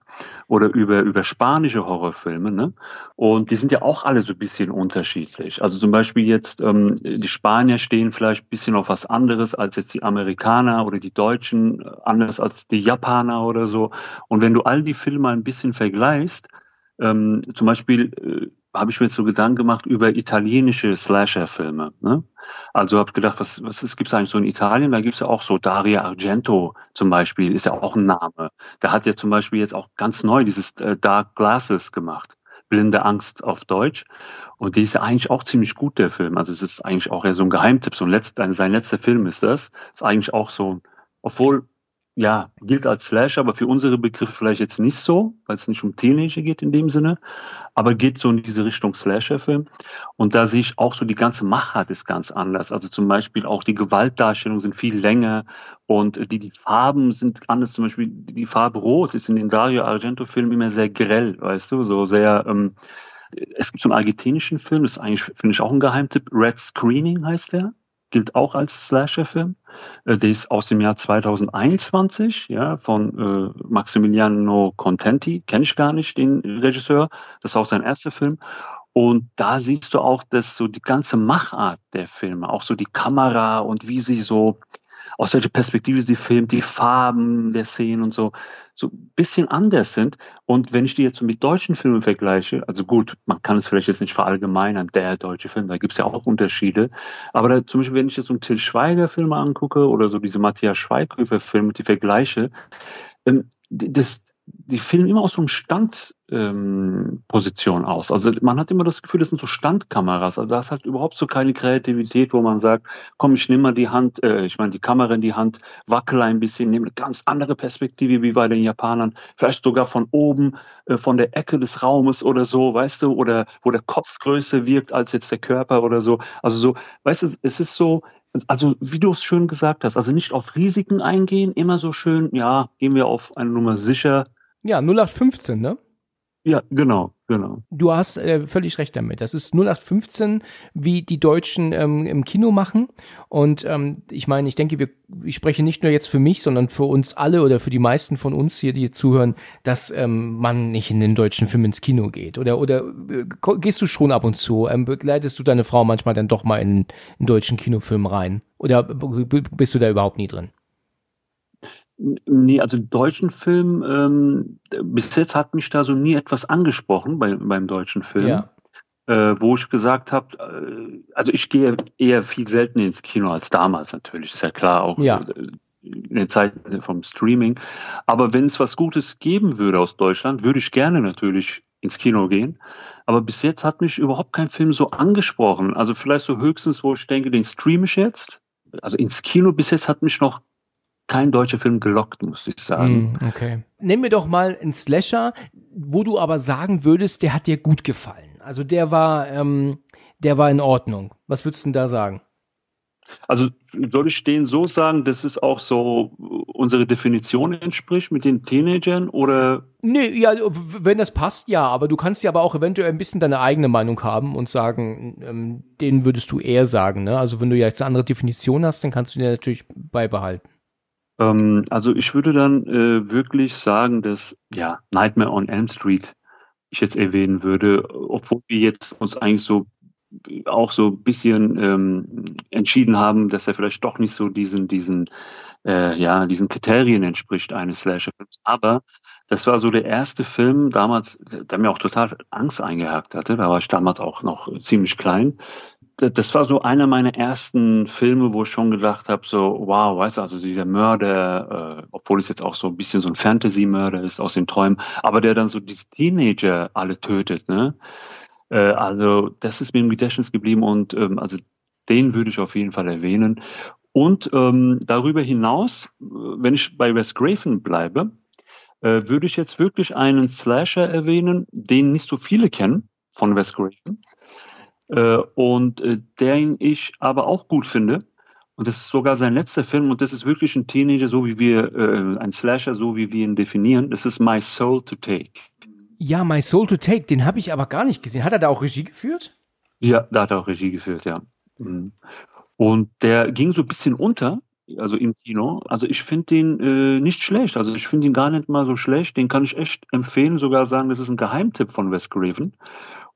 oder über, über spanische Horrorfilme. Ne? Und die sind ja auch alle so ein bisschen unterschiedlich. Also zum Beispiel jetzt, ähm, die Spanier stehen vielleicht ein bisschen auf was anderes als jetzt die Amerikaner oder die Deutschen, anders als die Japaner oder so. Und wenn du all die Filme ein bisschen vergleichst, ähm, zum Beispiel äh, habe ich mir jetzt so Gedanken gemacht über italienische Slasher-Filme. Ne? Also habe gedacht, was, was gibt es eigentlich so in Italien? Da gibt es ja auch so Daria Argento zum Beispiel, ist ja auch ein Name. Der hat ja zum Beispiel jetzt auch ganz neu dieses äh, Dark Glasses gemacht. Blinde Angst auf Deutsch. Und die ist ja eigentlich auch ziemlich gut, der Film. Also es ist eigentlich auch eher so ein Geheimtipp. So ein letzt, sein letzter Film ist das. Ist eigentlich auch so, obwohl ja, gilt als Slash, aber für unsere Begriffe vielleicht jetzt nicht so, weil es nicht um Teenager geht in dem Sinne, aber geht so in diese Richtung Slasher-Film. Und da sehe ich auch so, die ganze Machart ist ganz anders. Also zum Beispiel auch die Gewaltdarstellungen sind viel länger und die, die Farben sind anders. Zum Beispiel die Farbe Rot ist in den Dario Argento-Filmen immer sehr grell, weißt du, so sehr, ähm, es gibt so einen argentinischen Film, das ist eigentlich, finde ich, auch ein Geheimtipp. Red Screening heißt der gilt auch als Slasher-Film. Äh, der ist aus dem Jahr 2021, ja, von äh, Maximiliano Contenti, kenne ich gar nicht, den Regisseur. Das ist auch sein erster Film. Und da siehst du auch, dass so die ganze Machart der Filme, auch so die Kamera und wie sie so, aus welcher Perspektive sie filmt, die Farben der Szenen und so, so ein bisschen anders sind. Und wenn ich die jetzt mit deutschen Filmen vergleiche, also gut, man kann es vielleicht jetzt nicht verallgemeinern, der deutsche Film, da gibt es ja auch Unterschiede. Aber da, zum Beispiel, wenn ich jetzt so einen Till Schweiger-Film angucke oder so diese Matthias Schweighöfer-Filme, die vergleiche, ähm, das, die filmen immer aus so einem Standposition ähm, aus. Also man hat immer das Gefühl, das sind so Standkameras. Also da ist halt überhaupt so keine Kreativität, wo man sagt, komm, ich nehme mal die Hand, äh, ich meine die Kamera in die Hand, wackel ein bisschen, nehme eine ganz andere Perspektive wie bei den Japanern, vielleicht sogar von oben, äh, von der Ecke des Raumes oder so, weißt du, oder wo der Kopf größer wirkt als jetzt der Körper oder so. Also so, weißt du, es ist so, also wie du es schön gesagt hast, also nicht auf Risiken eingehen, immer so schön, ja, gehen wir auf eine Nummer sicher. Ja, 0815, ne? Ja, genau, genau. Du hast äh, völlig recht damit. Das ist 0815, wie die Deutschen ähm, im Kino machen. Und ähm, ich meine, ich denke, wir, ich spreche nicht nur jetzt für mich, sondern für uns alle oder für die meisten von uns hier, die zuhören, dass ähm, man nicht in den deutschen Film ins Kino geht. Oder oder äh, gehst du schon ab und zu? Ähm, begleitest du deine Frau manchmal dann doch mal in einen deutschen Kinofilm rein? Oder bist du da überhaupt nie drin? Nee, also deutschen Film, ähm, bis jetzt hat mich da so nie etwas angesprochen bei, beim deutschen Film. Ja. Äh, wo ich gesagt habe, äh, also ich gehe eher viel seltener ins Kino als damals natürlich, ist ja klar, auch ja. Äh, in der Zeit vom Streaming. Aber wenn es was Gutes geben würde aus Deutschland, würde ich gerne natürlich ins Kino gehen. Aber bis jetzt hat mich überhaupt kein Film so angesprochen. Also vielleicht so höchstens, wo ich denke, den streame ich jetzt. Also ins Kino bis jetzt hat mich noch kein deutscher Film gelockt, muss ich sagen. Mm, okay. Nimm mir doch mal einen Slasher, wo du aber sagen würdest, der hat dir gut gefallen. Also der war, ähm, der war in Ordnung. Was würdest du denn da sagen? Also soll ich den so sagen, dass es auch so unsere Definition entspricht mit den Teenagern oder? Nee, ja, wenn das passt, ja, aber du kannst ja aber auch eventuell ein bisschen deine eigene Meinung haben und sagen, ähm, den würdest du eher sagen, ne? Also wenn du jetzt eine andere Definition hast, dann kannst du den natürlich beibehalten. Ähm, also ich würde dann äh, wirklich sagen, dass ja Nightmare on Elm Street ich jetzt erwähnen würde, obwohl wir jetzt uns eigentlich so auch so ein bisschen ähm, entschieden haben, dass er vielleicht doch nicht so diesen diesen äh, ja diesen Kriterien entspricht eines Slasher-Films. Aber das war so der erste Film damals, der mir auch total Angst eingehakt hatte. Da war ich damals auch noch ziemlich klein das war so einer meiner ersten Filme, wo ich schon gedacht habe, so, wow, weißt du, also dieser Mörder, äh, obwohl es jetzt auch so ein bisschen so ein Fantasy-Mörder ist aus den Träumen, aber der dann so diese Teenager alle tötet, ne? Äh, also das ist mir im Gedächtnis geblieben und ähm, also den würde ich auf jeden Fall erwähnen. Und ähm, darüber hinaus, wenn ich bei Wes Craven bleibe, äh, würde ich jetzt wirklich einen Slasher erwähnen, den nicht so viele kennen von Wes Craven. Äh, und äh, den ich aber auch gut finde. Und das ist sogar sein letzter Film und das ist wirklich ein Teenager, so wie wir, äh, ein Slasher, so wie wir ihn definieren. Das ist My Soul to Take. Ja, My Soul to Take, den habe ich aber gar nicht gesehen. Hat er da auch Regie geführt? Ja, da hat er auch Regie geführt, ja. Mhm. Und der ging so ein bisschen unter, also im Kino. Also ich finde den äh, nicht schlecht. Also ich finde ihn gar nicht mal so schlecht. Den kann ich echt empfehlen, sogar sagen, das ist ein Geheimtipp von Wes Craven.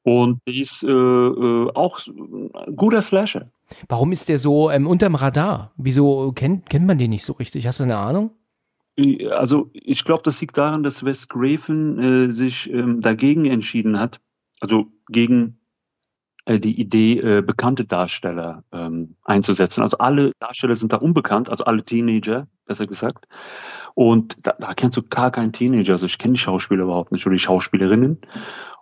Und die ist äh, äh, auch ein guter Slasher. Warum ist der so ähm, unterm Radar? Wieso kennt, kennt man den nicht so richtig? Hast du eine Ahnung? Also ich glaube, das liegt daran, dass Wes Craven äh, sich ähm, dagegen entschieden hat, also gegen äh, die Idee, äh, bekannte Darsteller ähm, einzusetzen. Also alle Darsteller sind da unbekannt, also alle Teenager, besser gesagt. Und da, da kennst du gar keinen Teenager. Also ich kenne die Schauspieler überhaupt nicht oder die Schauspielerinnen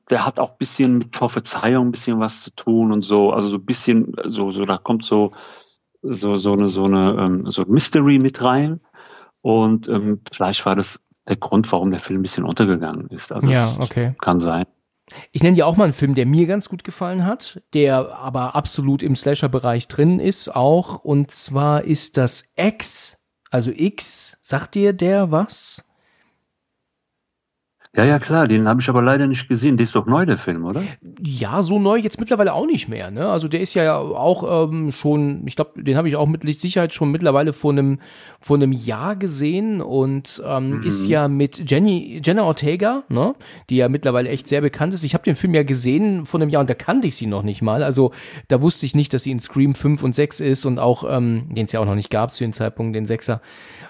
der hat auch bisschen mit Prophezeiung ein bisschen was zu tun und so, also so ein bisschen, so, so, da kommt so, so, so eine, so eine, ähm, so Mystery mit rein. Und ähm, vielleicht war das der Grund, warum der Film ein bisschen untergegangen ist. Also ja, okay. Kann sein. Ich nenne dir auch mal einen Film, der mir ganz gut gefallen hat, der aber absolut im Slasher-Bereich drin ist auch. Und zwar ist das X, also X. Sagt dir der was? Ja, ja, klar, den habe ich aber leider nicht gesehen. Der ist doch neu, der Film, oder? Ja, so neu jetzt mittlerweile auch nicht mehr. Ne? Also der ist ja auch ähm, schon, ich glaube, den habe ich auch mit Sicherheit schon mittlerweile vor einem vor einem Jahr gesehen und ähm, mhm. ist ja mit Jenny Jenna Ortega, ne? die ja mittlerweile echt sehr bekannt ist. Ich habe den Film ja gesehen vor einem Jahr und da kannte ich sie noch nicht mal. Also da wusste ich nicht, dass sie in Scream 5 und 6 ist und auch, ähm, den es ja auch noch nicht gab zu dem Zeitpunkt, den Sechser.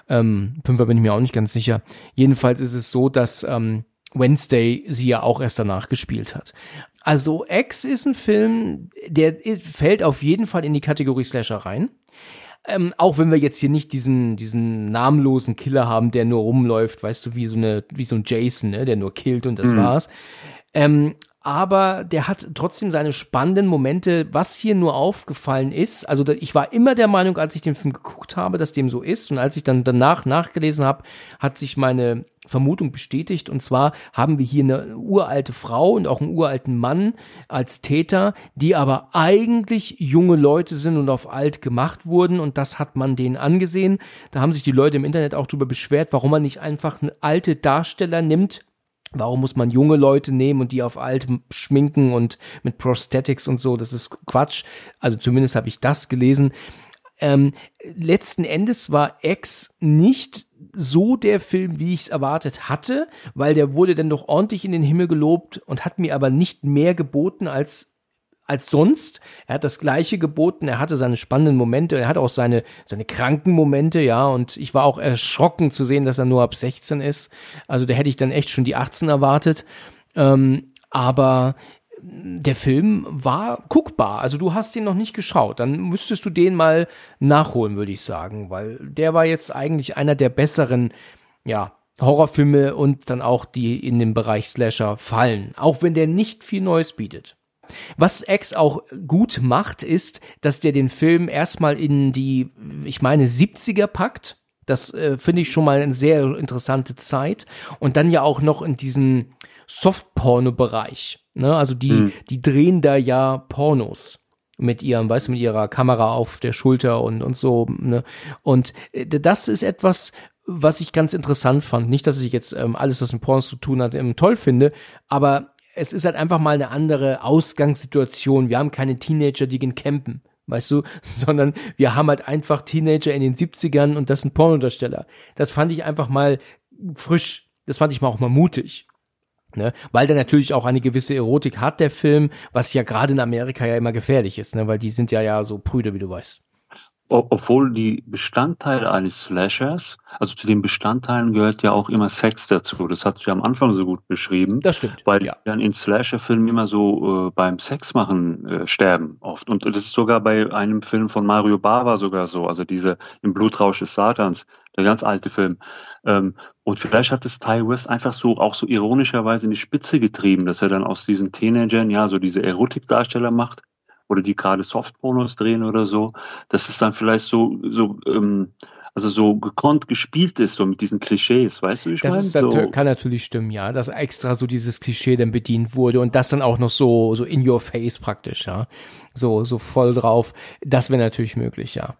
Ähm, Fünfer bin ich mir auch nicht ganz sicher. Jedenfalls ist es so, dass ähm, Wednesday sie ja auch erst danach gespielt hat. Also X ist ein Film, der fällt auf jeden Fall in die Kategorie Slasher rein. Ähm, auch wenn wir jetzt hier nicht diesen, diesen namenlosen Killer haben, der nur rumläuft, weißt du, wie so eine, wie so ein Jason, ne, der nur killt und das mhm. war's. Ähm, aber der hat trotzdem seine spannenden Momente. Was hier nur aufgefallen ist, also ich war immer der Meinung, als ich den Film geguckt habe, dass dem so ist. Und als ich dann danach nachgelesen habe, hat sich meine Vermutung bestätigt. Und zwar haben wir hier eine uralte Frau und auch einen uralten Mann als Täter, die aber eigentlich junge Leute sind und auf alt gemacht wurden. Und das hat man denen angesehen. Da haben sich die Leute im Internet auch darüber beschwert, warum man nicht einfach eine alte Darsteller nimmt Warum muss man junge Leute nehmen und die auf alt schminken und mit Prosthetics und so? Das ist Quatsch. Also zumindest habe ich das gelesen. Ähm, letzten Endes war X nicht so der Film, wie ich es erwartet hatte, weil der wurde dann doch ordentlich in den Himmel gelobt und hat mir aber nicht mehr geboten als als sonst. Er hat das Gleiche geboten. Er hatte seine spannenden Momente. Er hat auch seine, seine kranken Momente, ja. Und ich war auch erschrocken zu sehen, dass er nur ab 16 ist. Also da hätte ich dann echt schon die 18 erwartet. Ähm, aber der Film war guckbar. Also du hast ihn noch nicht geschaut. Dann müsstest du den mal nachholen, würde ich sagen, weil der war jetzt eigentlich einer der besseren, ja, Horrorfilme und dann auch die in den Bereich Slasher fallen. Auch wenn der nicht viel Neues bietet. Was X auch gut macht, ist, dass der den Film erstmal in die, ich meine, 70er packt. Das äh, finde ich schon mal eine sehr interessante Zeit. Und dann ja auch noch in diesen Softporno-Bereich. Ne? Also die, mhm. die drehen da ja Pornos mit ihrem, weißt du, mit ihrer Kamera auf der Schulter und, und so. Ne? Und äh, das ist etwas, was ich ganz interessant fand. Nicht, dass ich jetzt ähm, alles, was mit Pornos zu tun hat, ähm, toll finde, aber es ist halt einfach mal eine andere Ausgangssituation. Wir haben keine Teenager, die gehen campen, weißt du, [LAUGHS] sondern wir haben halt einfach Teenager in den 70ern und das sind Pornodarsteller. Das fand ich einfach mal frisch. Das fand ich mal auch mal mutig. Ne? Weil der natürlich auch eine gewisse Erotik hat, der Film, was ja gerade in Amerika ja immer gefährlich ist, ne? weil die sind ja ja so prüde, wie du weißt obwohl die Bestandteile eines Slashers, also zu den Bestandteilen gehört ja auch immer Sex dazu. Das hast du ja am Anfang so gut beschrieben. Das stimmt. Weil ja. dann in Slasher-Filmen immer so äh, beim Sex machen äh, sterben oft. Und das ist sogar bei einem Film von Mario Bava sogar so, also diese im Blutrausch des Satans, der ganz alte Film. Ähm, und vielleicht hat es Ty West einfach so auch so ironischerweise in die Spitze getrieben, dass er dann aus diesen Teenagern ja so diese Erotikdarsteller macht oder die gerade Softpornos drehen oder so, dass es dann vielleicht so, so, ähm, also so gekonnt gespielt ist, so mit diesen Klischees, weißt du, wie ich das meine? Ist, so. kann natürlich stimmen, ja, dass extra so dieses Klischee dann bedient wurde und das dann auch noch so, so in your face praktisch, ja, so, so voll drauf, das wäre natürlich möglich, ja.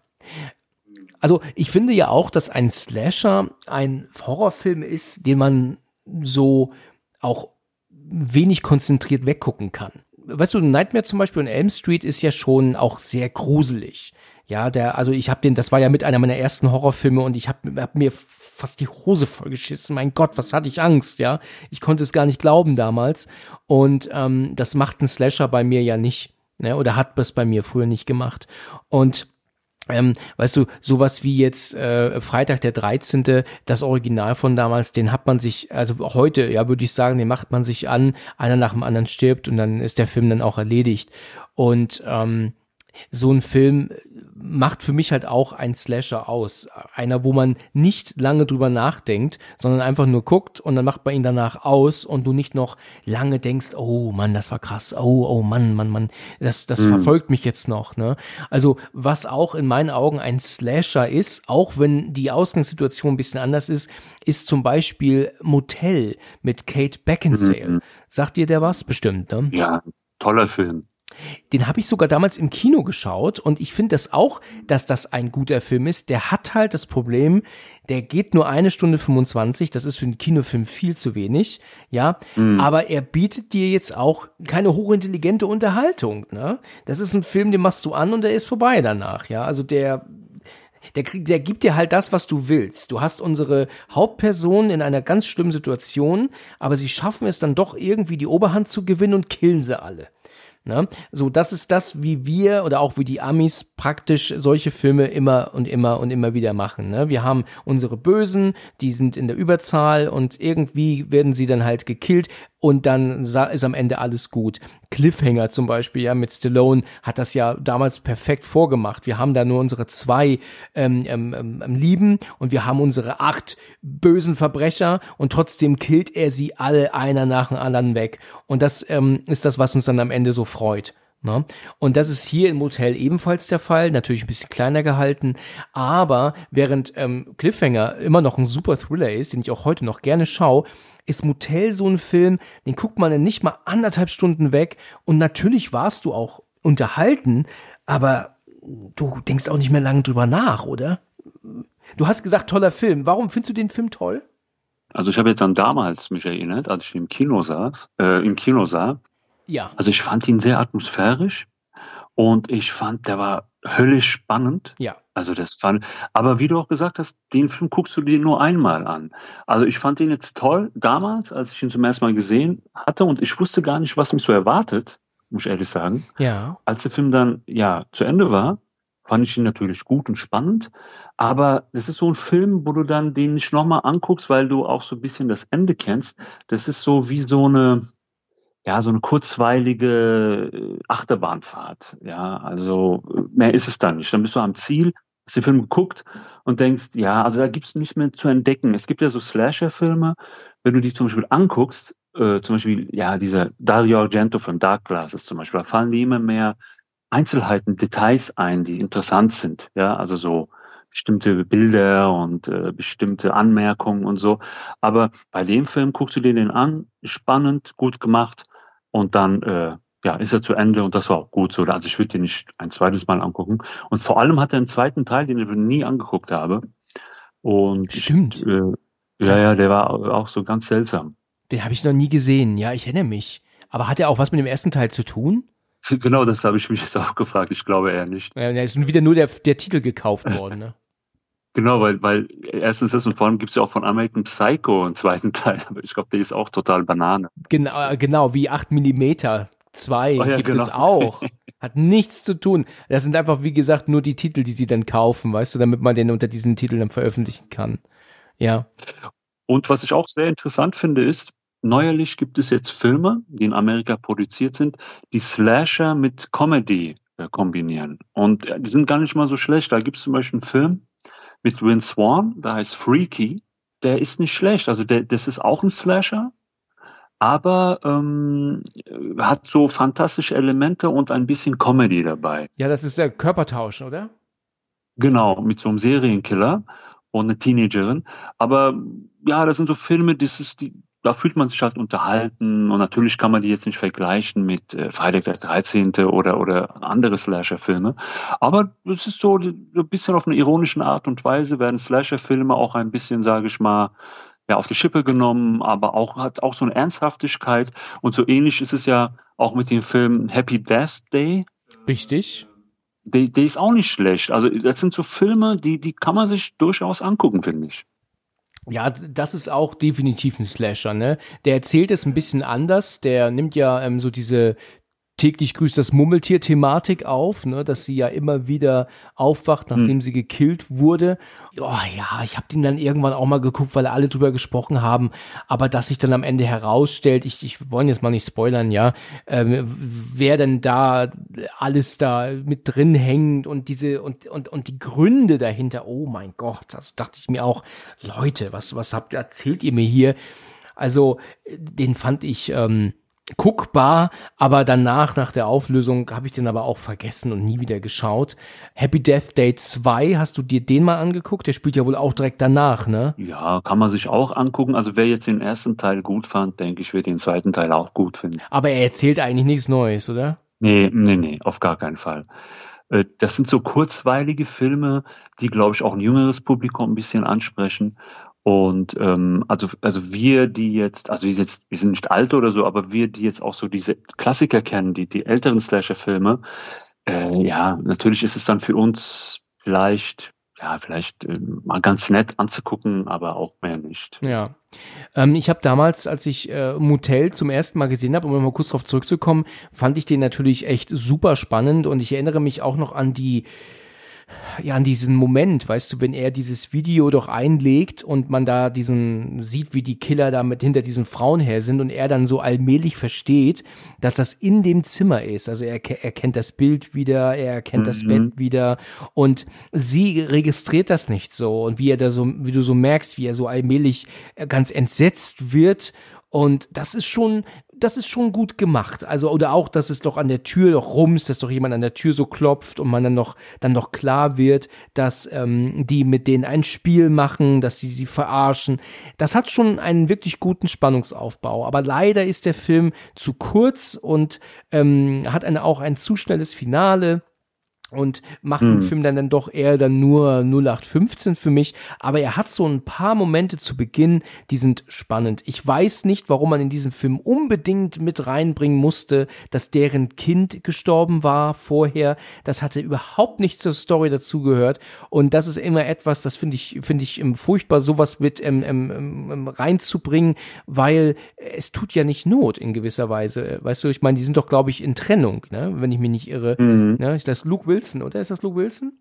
Also ich finde ja auch, dass ein Slasher ein Horrorfilm ist, den man so auch wenig konzentriert weggucken kann weißt du, Nightmare zum Beispiel und Elm Street ist ja schon auch sehr gruselig. Ja, der, also ich habe den, das war ja mit einer meiner ersten Horrorfilme und ich habe hab mir fast die Hose vollgeschissen. Mein Gott, was hatte ich Angst, ja? Ich konnte es gar nicht glauben damals. Und ähm, das macht ein Slasher bei mir ja nicht, ne? Oder hat es bei mir früher nicht gemacht. Und ähm, weißt du, sowas wie jetzt äh, Freitag der 13., das Original von damals, den hat man sich, also heute, ja, würde ich sagen, den macht man sich an, einer nach dem anderen stirbt und dann ist der Film dann auch erledigt. Und ähm, so ein Film macht für mich halt auch ein Slasher aus. Einer, wo man nicht lange drüber nachdenkt, sondern einfach nur guckt und dann macht man ihn danach aus und du nicht noch lange denkst, oh Mann, das war krass, oh, oh Mann, Mann, Mann, das, das mhm. verfolgt mich jetzt noch, ne? Also, was auch in meinen Augen ein Slasher ist, auch wenn die Ausgangssituation ein bisschen anders ist, ist zum Beispiel Motel mit Kate Beckinsale. Mhm. Sagt dir der was? Bestimmt, ne? Ja, toller Film. Den habe ich sogar damals im Kino geschaut und ich finde das auch, dass das ein guter Film ist. Der hat halt das Problem, der geht nur eine Stunde 25, das ist für einen Kinofilm viel zu wenig, ja, mhm. aber er bietet dir jetzt auch keine hochintelligente Unterhaltung, ne? Das ist ein Film, den machst du an und der ist vorbei danach, ja, also der der, der gibt dir halt das, was du willst. Du hast unsere Hauptpersonen in einer ganz schlimmen Situation, aber sie schaffen es dann doch irgendwie die Oberhand zu gewinnen und killen sie alle. Ne? So, das ist das, wie wir oder auch wie die Amis praktisch solche Filme immer und immer und immer wieder machen. Ne? Wir haben unsere Bösen, die sind in der Überzahl und irgendwie werden sie dann halt gekillt und dann ist am Ende alles gut. Cliffhanger zum Beispiel, ja, mit Stallone hat das ja damals perfekt vorgemacht. Wir haben da nur unsere zwei ähm, ähm, ähm, Lieben und wir haben unsere acht bösen Verbrecher und trotzdem killt er sie alle einer nach dem anderen weg. Und das ähm, ist das, was uns dann am Ende so freut. Ne? Und das ist hier im Motel ebenfalls der Fall, natürlich ein bisschen kleiner gehalten, aber während ähm, Cliffhanger immer noch ein super Thriller ist, den ich auch heute noch gerne schaue, ist Motel so ein Film, den guckt man dann nicht mal anderthalb Stunden weg und natürlich warst du auch unterhalten, aber du denkst auch nicht mehr lange drüber nach, oder? Du hast gesagt, toller Film. Warum findest du den Film toll? Also ich habe jetzt an damals mich erinnert, als ich im Kino saß, äh, im Kino sah. Ja. Also ich fand ihn sehr atmosphärisch und ich fand, der war höllisch spannend. Ja. Also das fand, aber wie du auch gesagt hast, den Film guckst du dir nur einmal an. Also ich fand ihn jetzt toll damals, als ich ihn zum ersten Mal gesehen hatte und ich wusste gar nicht, was mich so erwartet, muss ich ehrlich sagen. Ja. Als der Film dann ja zu Ende war, fand ich ihn natürlich gut und spannend. Aber das ist so ein Film, wo du dann den nicht nochmal anguckst, weil du auch so ein bisschen das Ende kennst. Das ist so wie so eine, ja, so eine kurzweilige äh, Achterbahnfahrt. Ja, also äh, mehr ist es dann nicht. Dann bist du am Ziel, hast den Film geguckt und denkst, ja, also da gibt's nichts mehr zu entdecken. Es gibt ja so Slasher-Filme, wenn du die zum Beispiel anguckst, äh, zum Beispiel, ja, dieser Dario Argento von Dark Glasses zum Beispiel, da fallen die immer mehr Einzelheiten, Details ein, die interessant sind. Ja, also so bestimmte Bilder und äh, bestimmte Anmerkungen und so. Aber bei dem Film guckst du dir den an, spannend, gut gemacht und dann äh, ja, ist er zu Ende und das war auch gut so. Also ich würde den nicht ein zweites Mal angucken. Und vor allem hat er einen zweiten Teil, den ich nie angeguckt habe. Und Stimmt. Ich, äh, ja, ja, der war auch so ganz seltsam. Den habe ich noch nie gesehen. Ja, ich erinnere mich. Aber hat er auch was mit dem ersten Teil zu tun? [LAUGHS] Genau, das habe ich mich jetzt auch gefragt. Ich glaube eher nicht. Ja, ist wieder nur der, der Titel gekauft worden, ne? Genau, weil, weil erstens das und vor allem gibt es ja auch von American Psycho einen zweiten [LAUGHS] Teil, aber ich glaube, der ist auch total Banane. Genau, genau wie 8 Millimeter 2 Oh ja, gibt genau. es auch. Hat nichts zu tun. Das sind einfach, wie gesagt, nur die Titel, die sie dann kaufen, weißt du, damit man den unter diesen Titeln dann veröffentlichen kann. Ja. Und was ich auch sehr interessant finde, ist, neuerlich gibt es jetzt Filme, die in Amerika produziert sind, die Slasher mit Comedy äh, kombinieren. Und äh, die sind gar nicht mal so schlecht. Da gibt es zum Beispiel einen Film mit Vince Swan, der heißt Freaky. Der ist nicht schlecht. Also der, das ist auch ein Slasher, aber ähm, hat so fantastische Elemente und ein bisschen Comedy dabei. Ja, das ist der Körpertausch, oder? Genau, mit so einem Serienkiller und eine Teenagerin. Aber ja, das sind so Filme, das ist die, da fühlt man sich halt unterhalten und natürlich kann man die jetzt nicht vergleichen mit äh, Freitag der 13. oder, oder andere Slasher-Filme. Aber es ist so, so ein bisschen auf eine ironische Art und Weise werden Slasher-Filme auch ein bisschen, sage ich mal, ja, auf die Schippe genommen, aber auch hat auch so eine Ernsthaftigkeit. Und so ähnlich ist es ja auch mit dem Film Happy Death Day. Richtig. Der, der ist auch nicht schlecht. Also das sind so Filme, die, die kann man sich durchaus angucken, finde ich. Ja, das ist auch definitiv ein Slasher, ne? Der erzählt es ein bisschen anders. Der nimmt ja ähm, so diese täglich grüßt das Mummeltier-Thematik auf, ne, dass sie ja immer wieder aufwacht, nachdem Hm. sie gekillt wurde. Oh ja, ich habe den dann irgendwann auch mal geguckt, weil alle drüber gesprochen haben, aber dass sich dann am Ende herausstellt, ich, ich wollen jetzt mal nicht spoilern, ja, ähm, wer denn da alles da mit drin hängt und diese und und und die Gründe dahinter. Oh mein Gott, also dachte ich mir auch, Leute, was was habt erzählt ihr mir hier? Also den fand ich ähm, guckbar, aber danach, nach der Auflösung, habe ich den aber auch vergessen und nie wieder geschaut. Happy Death Day 2, hast du dir den mal angeguckt? Der spielt ja wohl auch direkt danach, ne? Ja, kann man sich auch angucken. Also wer jetzt den ersten Teil gut fand, denke ich, wird den zweiten Teil auch gut finden. Aber er erzählt eigentlich nichts Neues, oder? Nee, nee, nee, auf gar keinen Fall. Äh, Das sind so kurzweilige Filme, die, glaube ich, auch ein jüngeres Publikum ein bisschen ansprechen. Und ähm, also, also wir, die jetzt, also wir sind jetzt, wir sind nicht alt oder so, aber wir, die jetzt auch so diese Klassiker kennen, die, die älteren Slasher-Filme, äh, ja, natürlich ist es dann für uns vielleicht, ja, vielleicht äh, mal ganz nett anzugucken, aber auch mehr nicht. Ja. Ähm, ich habe damals, als ich äh, Motel zum ersten Mal gesehen habe, um mal kurz darauf zurückzukommen, fand ich den natürlich echt super spannend und ich erinnere mich auch noch an die ja, an diesen Moment, weißt du, wenn er dieses Video doch einlegt und man da diesen sieht, wie die Killer da mit hinter diesen Frauen her sind und er dann so allmählich versteht, dass das in dem Zimmer ist. Also er ke- erkennt das Bild wieder, er erkennt das Mhm. Bett wieder und sie registriert das nicht so und wie er da so, wie du so merkst, wie er so allmählich äh, ganz entsetzt wird und das ist schon, das ist schon gut gemacht. Also, oder auch, dass es doch an der Tür doch rums, dass doch jemand an der Tür so klopft und man dann noch, dann noch klar wird, dass ähm, die mit denen ein Spiel machen, dass sie sie verarschen. Das hat schon einen wirklich guten Spannungsaufbau. Aber leider ist der Film zu kurz und ähm, hat eine, auch ein zu schnelles Finale. Und macht den Film dann, dann doch eher dann nur 0815 für mich. Aber er hat so ein paar Momente zu Beginn, die sind spannend. Ich weiß nicht, warum man in diesem Film unbedingt mit reinbringen musste, dass deren Kind gestorben war vorher. Das hatte überhaupt nicht zur Story dazugehört. Und das ist immer etwas, das finde ich, finde ich ähm, furchtbar, sowas mit ähm, ähm, ähm, reinzubringen, weil es tut ja nicht Not in gewisser Weise. Weißt du, ich meine, die sind doch, glaube ich, in Trennung, ne? wenn ich mich nicht irre. Mhm. Ne? Das Luke Wilson, oder? Ist das Luke Wilson?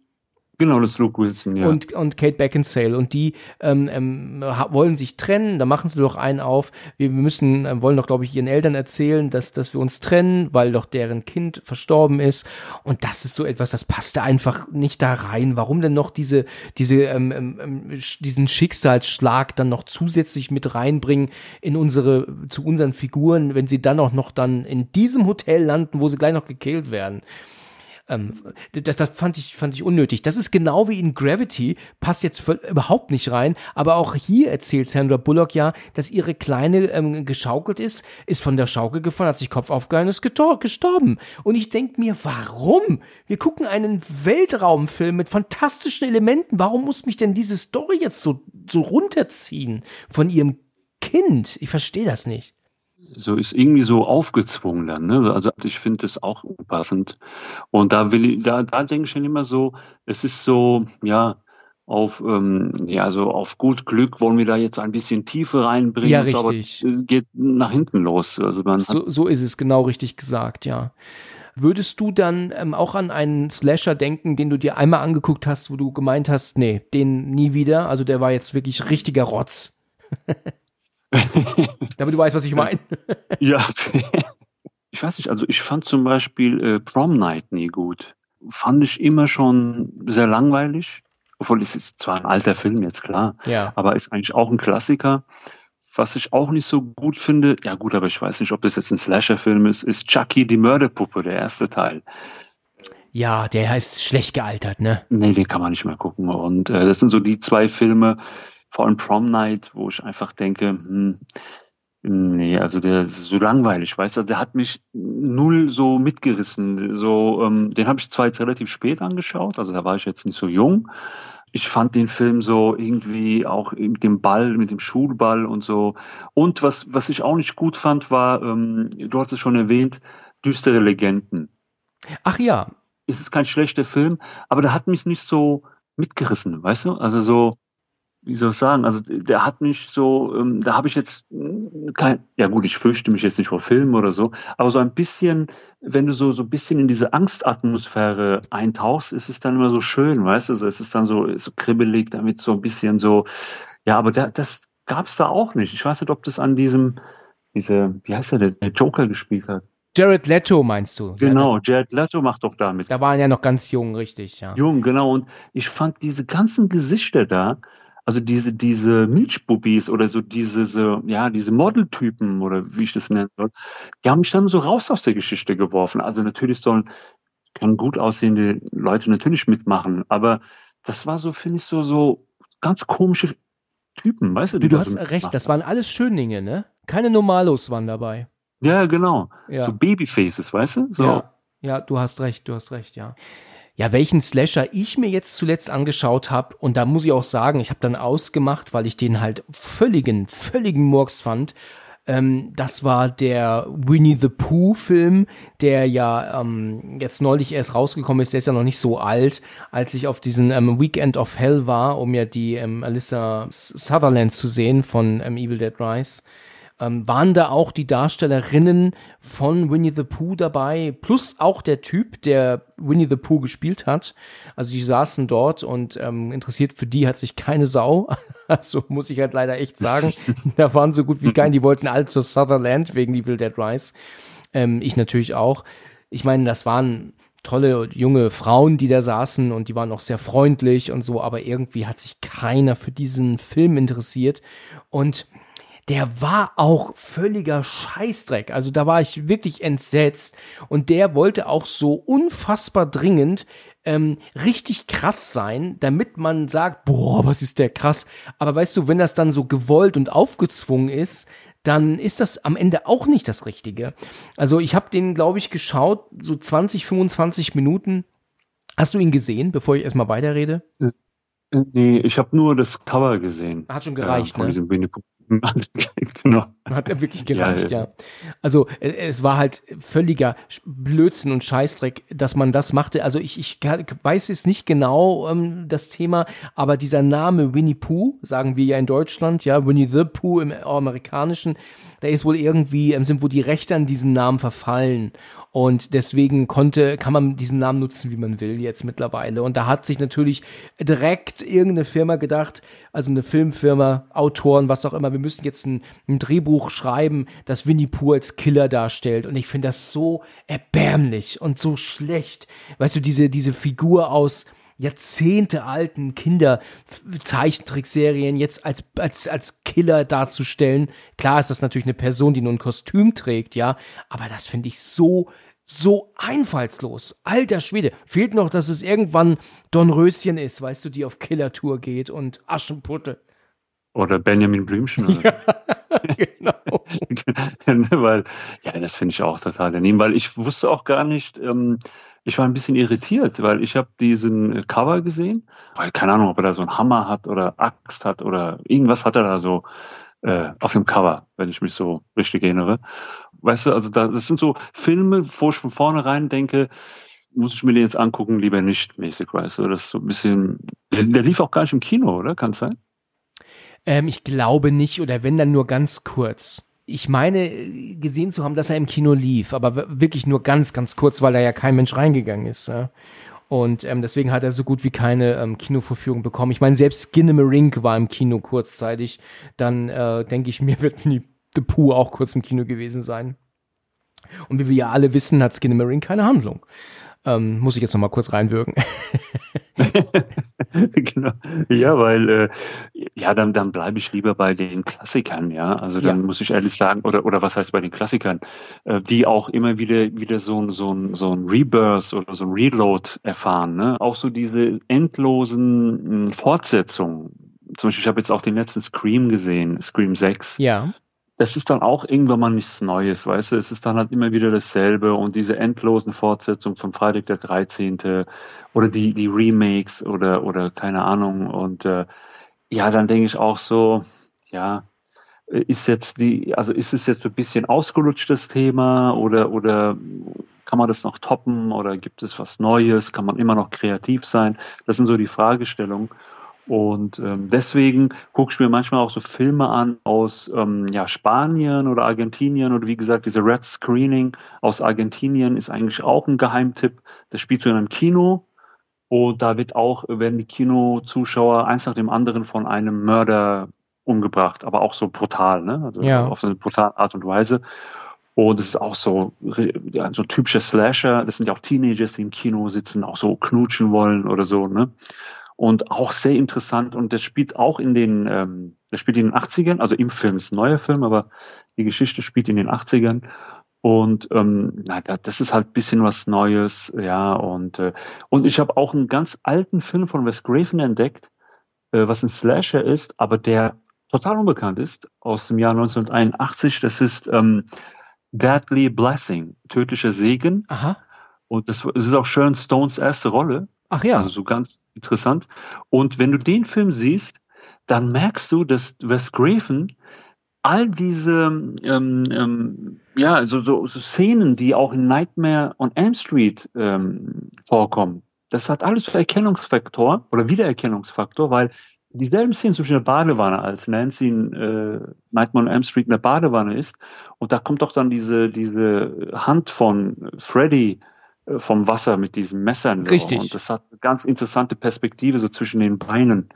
Genau, das ist Luke Wilson, ja. Und, und Kate Beckinsale. Und die ähm, ähm, wollen sich trennen, da machen sie doch einen auf. Wir müssen, ähm, wollen doch, glaube ich, ihren Eltern erzählen, dass, dass wir uns trennen, weil doch deren Kind verstorben ist. Und das ist so etwas, das passte einfach nicht da rein. Warum denn noch diese, diese, ähm, ähm, ähm, diesen Schicksalsschlag dann noch zusätzlich mit reinbringen in unsere, zu unseren Figuren, wenn sie dann auch noch dann in diesem Hotel landen, wo sie gleich noch gekillt werden? Ähm, das, das fand ich, fand ich unnötig. Das ist genau wie in Gravity, passt jetzt voll, überhaupt nicht rein, aber auch hier erzählt Sandra Bullock ja, dass ihre Kleine ähm, geschaukelt ist, ist von der Schaukel gefallen, hat sich Kopf aufgehalten, ist gestorben. Und ich denke mir, warum? Wir gucken einen Weltraumfilm mit fantastischen Elementen. Warum muss mich denn diese Story jetzt so, so runterziehen von ihrem Kind? Ich verstehe das nicht. So ist irgendwie so aufgezwungen dann. Ne? Also ich finde das auch unpassend. Und da will ich, da, da denke ich schon immer so, es ist so, ja, auf, ähm, ja, so auf gut Glück wollen wir da jetzt ein bisschen Tiefe reinbringen. Ja, so, aber richtig. es geht nach hinten los. Also man So, so ist es genau richtig gesagt, ja. Würdest du dann ähm, auch an einen Slasher denken, den du dir einmal angeguckt hast, wo du gemeint hast, nee, den nie wieder? Also der war jetzt wirklich richtiger Rotz. [LAUGHS] [LAUGHS] Damit du weißt, was ich meine. [LAUGHS] ja, ich weiß nicht, also ich fand zum Beispiel äh, Prom Night nie gut. Fand ich immer schon sehr langweilig. Obwohl es ist zwar ein alter Film, jetzt klar. Ja. aber ist eigentlich auch ein Klassiker. Was ich auch nicht so gut finde, ja gut, aber ich weiß nicht, ob das jetzt ein Slasher-Film ist, ist Chucky die Mörderpuppe, der erste Teil. Ja, der ist schlecht gealtert, ne? Nee, den kann man nicht mehr gucken. Und äh, das sind so die zwei Filme, vor allem Prom Night, wo ich einfach denke, hm, nee, also der ist so langweilig, weißt du, der hat mich null so mitgerissen. So, ähm, den habe ich zwar jetzt relativ spät angeschaut, also da war ich jetzt nicht so jung. Ich fand den Film so irgendwie auch mit dem Ball, mit dem Schulball und so. Und was, was ich auch nicht gut fand, war, ähm, du hast es schon erwähnt, düstere Legenden. Ach ja, Es ist kein schlechter Film, aber der hat mich nicht so mitgerissen, weißt du? Also so, wie soll ich sagen, also der hat mich so, ähm, da habe ich jetzt kein, ja gut, ich fürchte mich jetzt nicht vor Filmen oder so, aber so ein bisschen, wenn du so, so ein bisschen in diese Angstatmosphäre eintauchst, ist es dann immer so schön, weißt du, so, es ist dann so, so kribbelig, damit so ein bisschen so, ja, aber da, das gab's da auch nicht. Ich weiß nicht, ob das an diesem, diese, wie heißt der, der, Joker gespielt hat. Jared Leto meinst du? Genau, Jared Leto macht doch damit. Da waren ja noch ganz jung, richtig, ja. Jung, genau. Und ich fand diese ganzen Gesichter da, also diese, diese Milchbubis oder so diese, so, ja, diese Modeltypen oder wie ich das nennen soll, die haben mich dann so raus aus der Geschichte geworfen. Also natürlich sollen, können gut aussehende Leute natürlich mitmachen, aber das war so, finde ich, so, so ganz komische Typen, weißt du? Du, du hast so recht, das waren alles Schönlinge, ne? Keine Normalos waren dabei. Ja, genau. Ja. So Babyfaces, weißt du? So. Ja, ja, du hast recht, du hast recht, ja. Ja, welchen Slasher ich mir jetzt zuletzt angeschaut habe, und da muss ich auch sagen, ich habe dann ausgemacht, weil ich den halt völligen, völligen Murks fand. Ähm, das war der Winnie the Pooh-Film, der ja ähm, jetzt neulich erst rausgekommen ist. Der ist ja noch nicht so alt, als ich auf diesen ähm, Weekend of Hell war, um ja die ähm, Alyssa Sutherland zu sehen von ähm, Evil Dead Rise ähm, waren da auch die Darstellerinnen von Winnie the Pooh dabei, plus auch der Typ, der Winnie the Pooh gespielt hat. Also die saßen dort und ähm, interessiert für die hat sich keine Sau. [LAUGHS] Also muss ich halt leider echt sagen, [LAUGHS] da waren so gut wie kein, die wollten alle zur Sutherland wegen Evil Dead Rise. Ähm, ich natürlich auch. Ich meine, das waren tolle junge Frauen, die da saßen und die waren auch sehr freundlich und so, aber irgendwie hat sich keiner für diesen Film interessiert und der war auch völliger Scheißdreck. Also da war ich wirklich entsetzt. Und der wollte auch so unfassbar dringend ähm, richtig krass sein, damit man sagt, boah, was ist der krass. Aber weißt du, wenn das dann so gewollt und aufgezwungen ist, dann ist das am Ende auch nicht das Richtige. Also ich habe den, glaube ich, geschaut, so 20, 25 Minuten Hast du ihn gesehen, bevor ich erstmal weiterrede? Äh, nee, ich habe nur das Cover gesehen. Hat schon gereicht, äh, von ne? diesem Winnie. [LAUGHS] genau. Hat er wirklich gereicht, ja. Ja. Also äh, es war halt völliger Blödsinn und Scheißdreck, dass man das machte. Also ich, ich weiß jetzt nicht genau ähm, das Thema, aber dieser Name Winnie Pooh, sagen wir ja in Deutschland, ja, Winnie the Pooh im amerikanischen, da ist wohl irgendwie, ähm, sind wohl die Rechte an diesen Namen verfallen. Und deswegen konnte, kann man diesen Namen nutzen, wie man will jetzt mittlerweile. Und da hat sich natürlich direkt irgendeine Firma gedacht, also eine Filmfirma, Autoren, was auch immer, wir müssen jetzt ein, ein Drehbuch schreiben, das Winnie Pooh als Killer darstellt. Und ich finde das so erbärmlich und so schlecht. Weißt du, diese, diese Figur aus, Jahrzehnte alten Kinder-Zeichentrickserien jetzt als, als, als Killer darzustellen. Klar ist das natürlich eine Person, die nur ein Kostüm trägt, ja, aber das finde ich so, so einfallslos. Alter Schwede. Fehlt noch, dass es irgendwann Don Röschen ist, weißt du, die auf Killertour geht und Aschenputtel. Oder Benjamin Blümchen. Oder? [LAUGHS] Ja, genau. [LAUGHS] weil, ja, das finde ich auch total daneben, weil ich wusste auch gar nicht, ähm, ich war ein bisschen irritiert, weil ich habe diesen Cover gesehen, weil keine Ahnung, ob er da so einen Hammer hat oder Axt hat oder irgendwas hat er da so äh, auf dem Cover, wenn ich mich so richtig erinnere. Weißt du, also da, das sind so Filme, wo ich von vornherein denke, muss ich mir den jetzt angucken, lieber nicht mäßig, weißt du, das ist so ein bisschen, der, der lief auch gar nicht im Kino, oder? Kann es sein? Ähm, ich glaube nicht, oder wenn dann nur ganz kurz. Ich meine, gesehen zu haben, dass er im Kino lief, aber wirklich nur ganz, ganz kurz, weil da ja kein Mensch reingegangen ist. Ja? Und ähm, deswegen hat er so gut wie keine ähm, Kinovorführung bekommen. Ich meine, selbst Skinnamarink war im Kino kurzzeitig. Dann äh, denke ich [LAUGHS] mir, wird Winnie the Pooh auch kurz im Kino gewesen sein. Und wie wir ja alle wissen, hat Skinnamarink keine Handlung. Ähm, muss ich jetzt noch mal kurz reinwirken. [LAUGHS] [LAUGHS] genau. Ja, weil äh, ja, dann, dann bleibe ich lieber bei den Klassikern, ja. Also dann Ja. muss ich ehrlich sagen, oder oder was heißt bei den Klassikern, äh, die auch immer wieder wieder so ein so ein so ein Rebirth oder so ein Reload erfahren, ne? Auch so diese endlosen mh, Fortsetzungen. Zum Beispiel, ich habe jetzt auch den letzten Scream gesehen, Scream 6 Ja. Das ist dann auch irgendwann mal nichts Neues, weißt du? Es ist dann halt immer wieder dasselbe und diese endlosen Fortsetzungen von Freitag der 13. oder die, die Remakes oder, oder keine Ahnung. Und äh, ja, dann denke ich auch so, ja, ist jetzt die, also ist es jetzt so ein bisschen ausgelutscht, das Thema, oder, oder kann man das noch toppen oder gibt es was Neues? Kann man immer noch kreativ sein? Das sind so die Fragestellungen. Und ähm, deswegen gucke ich mir manchmal auch so Filme an aus ähm, ja, Spanien oder Argentinien oder wie gesagt, diese Red Screening aus Argentinien ist eigentlich auch ein Geheimtipp. Das spielt so in einem Kino und da wird auch, werden die Kinozuschauer eins nach dem anderen von einem Mörder umgebracht, aber auch so brutal, ne? Also Ja. auf eine brutale Art und Weise. Und es ist auch so, ja, so typischer Slasher. Das sind ja auch Teenagers, die im Kino sitzen, auch so knutschen wollen oder so, ne? Und auch sehr interessant. Und das spielt auch in den, ähm, das spielt in den 80ern, also im Film, ist ein neuer Film, aber die Geschichte spielt in den 80ern. Und ähm, na, da- das ist halt ein bisschen was Neues, ja. Und, äh, und ich habe auch einen ganz alten Film von Wes Craven entdeckt, äh, was ein Slasher ist, aber der total unbekannt ist, aus dem Jahr 1981. Das ist ähm, Deadly Blessing, tödlicher Segen. Aha. Und das, das ist auch Sharon Stones erste Rolle. Ach ja. Also so ganz interessant. Und wenn du den Film siehst, dann merkst du, dass Wes Craven all diese ähm, ähm, ja so, so, so Szenen, die auch in Nightmare on Elm Street ähm, vorkommen, das hat alles so Erkennungsfaktor oder Wiedererkennungsfaktor, weil dieselben Szenen zum Beispiel in der Badewanne, als Nancy in äh, Nightmare on Elm Street in der Badewanne ist und da kommt doch dann diese diese Hand von Freddy vom Wasser mit diesen Messern. So. Richtig. Und das hat eine ganz interessante Perspektive so zwischen den Beinen.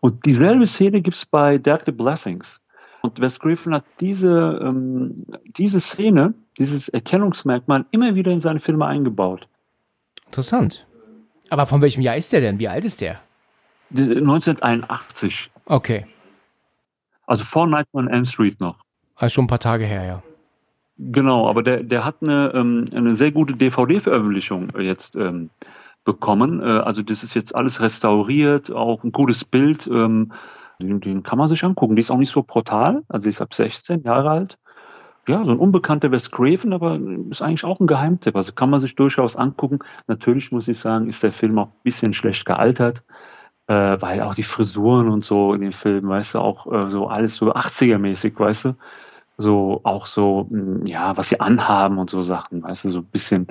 Und dieselbe Szene gibt's bei Deadly Blessings. Und Wes Craven hat diese, ähm, diese Szene, dieses Erkennungsmerkmal immer wieder in seine Filme eingebaut. Interessant. Aber von welchem Jahr ist der denn? Wie alt ist der? Die- 1981. Okay. Also vor Nightmare on Elm Street noch. Also schon ein paar Tage her, ja. Genau, aber der, der hat eine, ähm, eine sehr gute DVD-Veröffentlichung jetzt ähm, bekommen. Äh, also das ist jetzt alles restauriert, auch ein gutes Bild. Ähm, den, den kann man sich angucken. Die ist auch nicht so brutal, also die ist ab 16 Jahre alt. ja, so ein unbekannter Wes Craven, aber ist eigentlich auch ein Geheimtipp. Also kann man sich durchaus angucken. Natürlich muss ich sagen, ist der Film auch ein bisschen schlecht gealtert, äh, weil auch die Frisuren und so in dem Film, weißt du, auch äh, so alles so 80er-mäßig, weißt du, so auch so, hm, ja, was sie anhaben und so Sachen, weißt du, so ein bisschen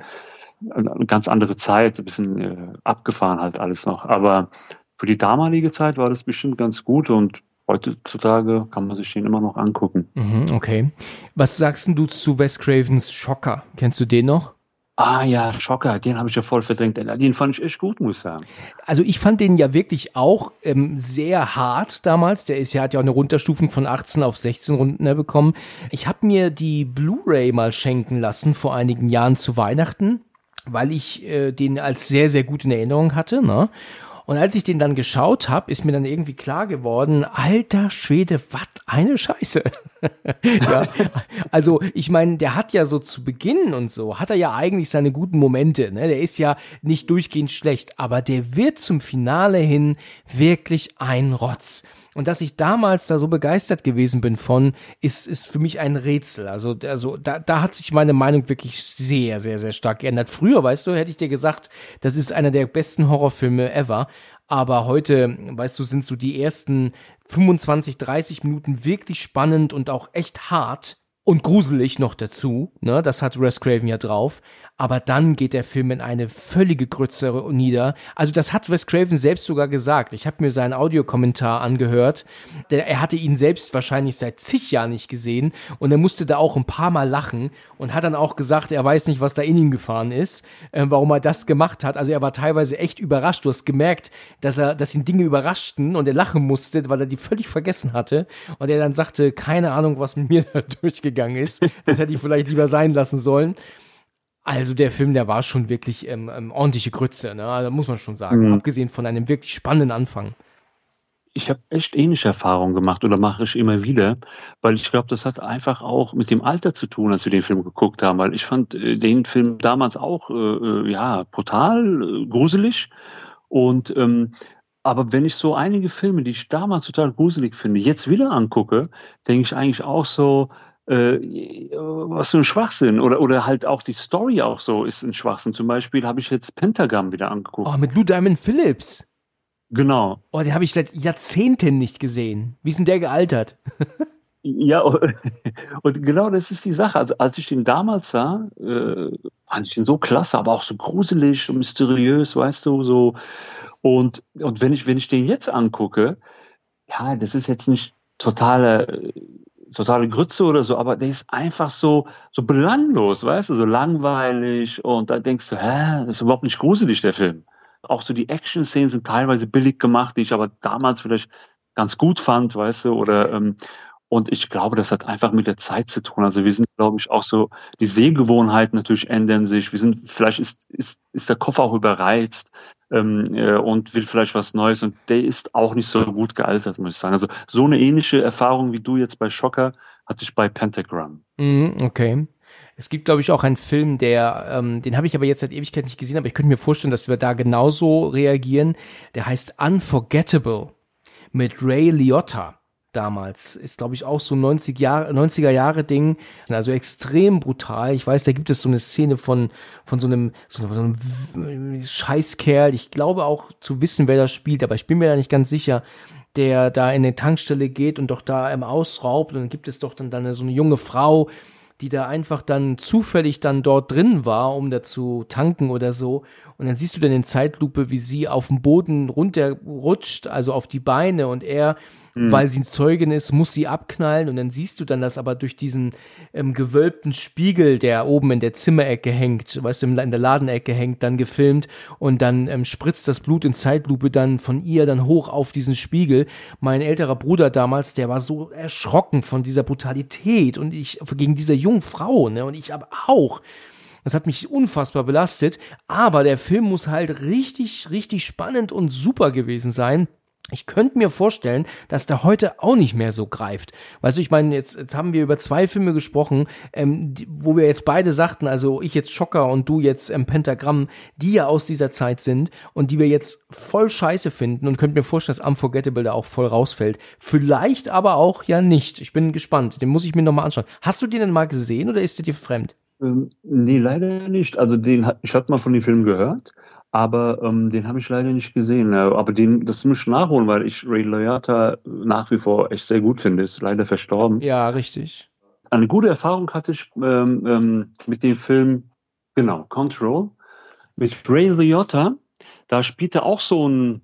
eine ganz andere Zeit, ein bisschen äh, abgefahren halt alles noch. Aber für die damalige Zeit war das bestimmt ganz gut und heutzutage kann man sich den immer noch angucken. Mhm, okay. Was sagst du zu Wes Cravens Schocker? Kennst du den noch? Ah ja, Schocker, den habe ich ja voll verdrängt. Den fand ich echt gut, muss ich sagen. Also ich fand den ja wirklich auch ähm, sehr hart damals. Der ist ja hat ja auch eine Runterstufung von 18 auf 16 Runden bekommen. Ich habe mir die Blu-ray mal schenken lassen vor einigen Jahren zu Weihnachten, weil ich äh, den als sehr sehr gut in Erinnerung hatte. Ne? Und als ich den dann geschaut habe, ist mir dann irgendwie klar geworden, alter Schwede, was eine Scheiße. [LAUGHS] ja, also ich meine, der hat ja so zu Beginn und so, hat er ja eigentlich seine guten Momente. Ne? Der ist ja nicht durchgehend schlecht, aber der wird zum Finale hin wirklich ein Rotz. Und dass ich damals da so begeistert gewesen bin von, ist, ist für mich ein Rätsel. Also, also da, da hat sich meine Meinung wirklich sehr, sehr, sehr stark geändert. Früher, weißt du, hätte ich dir gesagt, das ist einer der besten Horrorfilme ever. Aber heute, weißt du, sind so die ersten 25, 30 Minuten wirklich spannend und auch echt hart und gruselig noch dazu. Ne? Das hat Wes Craven ja drauf aber dann geht der Film in eine völlige Grütze nieder. Also das hat Wes Craven selbst sogar gesagt. Ich habe mir seinen Audiokommentar angehört. Der, er hatte ihn selbst wahrscheinlich seit zig Jahren nicht gesehen und er musste da auch ein paar Mal lachen und hat dann auch gesagt, er weiß nicht, was da in ihm gefahren ist, äh, warum er das gemacht hat. Also er war teilweise echt überrascht. Du hast gemerkt, dass er, dass ihn Dinge überraschten und er lachen musste, weil er die völlig vergessen hatte und er dann sagte, keine Ahnung, was mit mir [LAUGHS] da durchgegangen ist. Das hätte ich vielleicht lieber sein lassen sollen. Also der Film, der war schon wirklich ähm, ähm, ordentliche Grütze, ne? Also muss man schon sagen. Mhm. Abgesehen von einem wirklich spannenden Anfang. Ich habe echt ähnliche Erfahrungen gemacht oder mache ich immer wieder, weil ich glaube, das hat einfach auch mit dem Alter zu tun, als wir den Film geguckt haben, weil ich fand äh, den Film damals auch äh, äh ja brutal, äh, gruselig und ähm, aber wenn ich so einige Filme, die ich damals total gruselig finde, jetzt wieder angucke, denke ich eigentlich auch so, äh, was für ein Schwachsinn. Oder, oder halt auch die Story auch so ist ein Schwachsinn. Zum Beispiel habe ich jetzt Pentagram wieder angeguckt. Oh, mit Lou Diamond Phillips. Genau. Oh, den habe ich seit Jahrzehnten nicht gesehen. Wie ist denn der gealtert? [LAUGHS] ja, [LAUGHS] und genau das ist die Sache. Also als ich den damals sah, äh, fand ich den so klasse, aber auch so gruselig und mysteriös, weißt du, so. Und, und wenn ich, wenn ich den jetzt angucke, ja, das ist jetzt nicht totale totale Grütze oder so, aber der ist einfach so, so belanglos, weißt du, so langweilig und da denkst du, hä, das ist überhaupt nicht gruselig, der Film. Auch so die Action-Szenen sind teilweise billig gemacht, die ich aber damals vielleicht ganz gut fand, weißt du, oder, ähm, und ich glaube, das hat einfach mit der Zeit zu tun. Also wir sind, glaube ich, auch so, die Sehgewohnheiten natürlich ändern sich. Wir sind, vielleicht ist, ist, ist der Kopf auch überreizt ähm, äh, und will vielleicht was Neues. Und der ist auch nicht so gut gealtert, muss ich sagen. Also so eine ähnliche Erfahrung wie du jetzt bei Schocker hatte ich bei Pentagram. Mm, okay. Es gibt, glaube ich, auch einen Film, der, ähm, den habe ich aber jetzt seit Ewigkeit nicht gesehen, aber ich könnte mir vorstellen, dass wir da genauso reagieren. Der heißt Unforgettable mit Ray Liotta damals. Ist, glaube ich, auch so 90 Jahre, 90er Jahre Ding. Also extrem brutal. Ich weiß, da gibt es so eine Szene von, von so einem, so einem Scheißkerl. Ich glaube auch zu wissen, wer das spielt, aber ich bin mir da nicht ganz sicher der da in eine Tankstelle geht und doch da im Ausraubt und dann gibt es doch dann, dann so eine junge Frau, die da einfach dann zufällig dann dort drin war, um da zu tanken oder so. Und dann siehst du dann in Zeitlupe, wie sie auf dem Boden runterrutscht, also auf die Beine und er mhm. weil sie Zeugin ist, muss sie abknallen und dann siehst du dann das aber durch diesen ähm, gewölbten Spiegel, der oben in der Zimmerecke hängt, weißt du, in der Ladenecke hängt, dann gefilmt und dann ähm, spritzt das Blut in Zeitlupe dann von ihr dann hoch auf diesen Spiegel. Mein älterer Bruder damals, der war so erschrocken von dieser Brutalität und ich gegen diese jungen Frau, ne, und ich aber auch. Das hat mich unfassbar belastet, aber der Film muss halt richtig, richtig spannend und super gewesen sein ich könnte mir vorstellen, dass der heute auch nicht mehr so greift. Weißt du, ich meine, jetzt, jetzt haben wir über zwei Filme gesprochen, ähm, die, wo wir jetzt beide sagten, also ich jetzt Schocker und du jetzt ähm, Pentagramm, die ja aus dieser Zeit sind und die wir jetzt voll scheiße finden und könnte mir vorstellen, dass Unforgettable da auch voll rausfällt. Vielleicht aber auch ja nicht. Ich bin gespannt. Den muss ich mir nochmal anschauen. Hast du den denn mal gesehen oder ist der dir fremd? Ähm, nee, leider nicht. Also den, ich hatte mal von dem Film gehört, aber ähm, den habe ich leider nicht gesehen. Aber den, das muss ich nachholen, weil ich Ray Liotta nach wie vor echt sehr gut finde. Ist leider verstorben. Ja, richtig. Eine gute Erfahrung hatte ich ähm, ähm, mit dem Film, genau, Control, mit Ray Liotta. Da spielt er auch so ein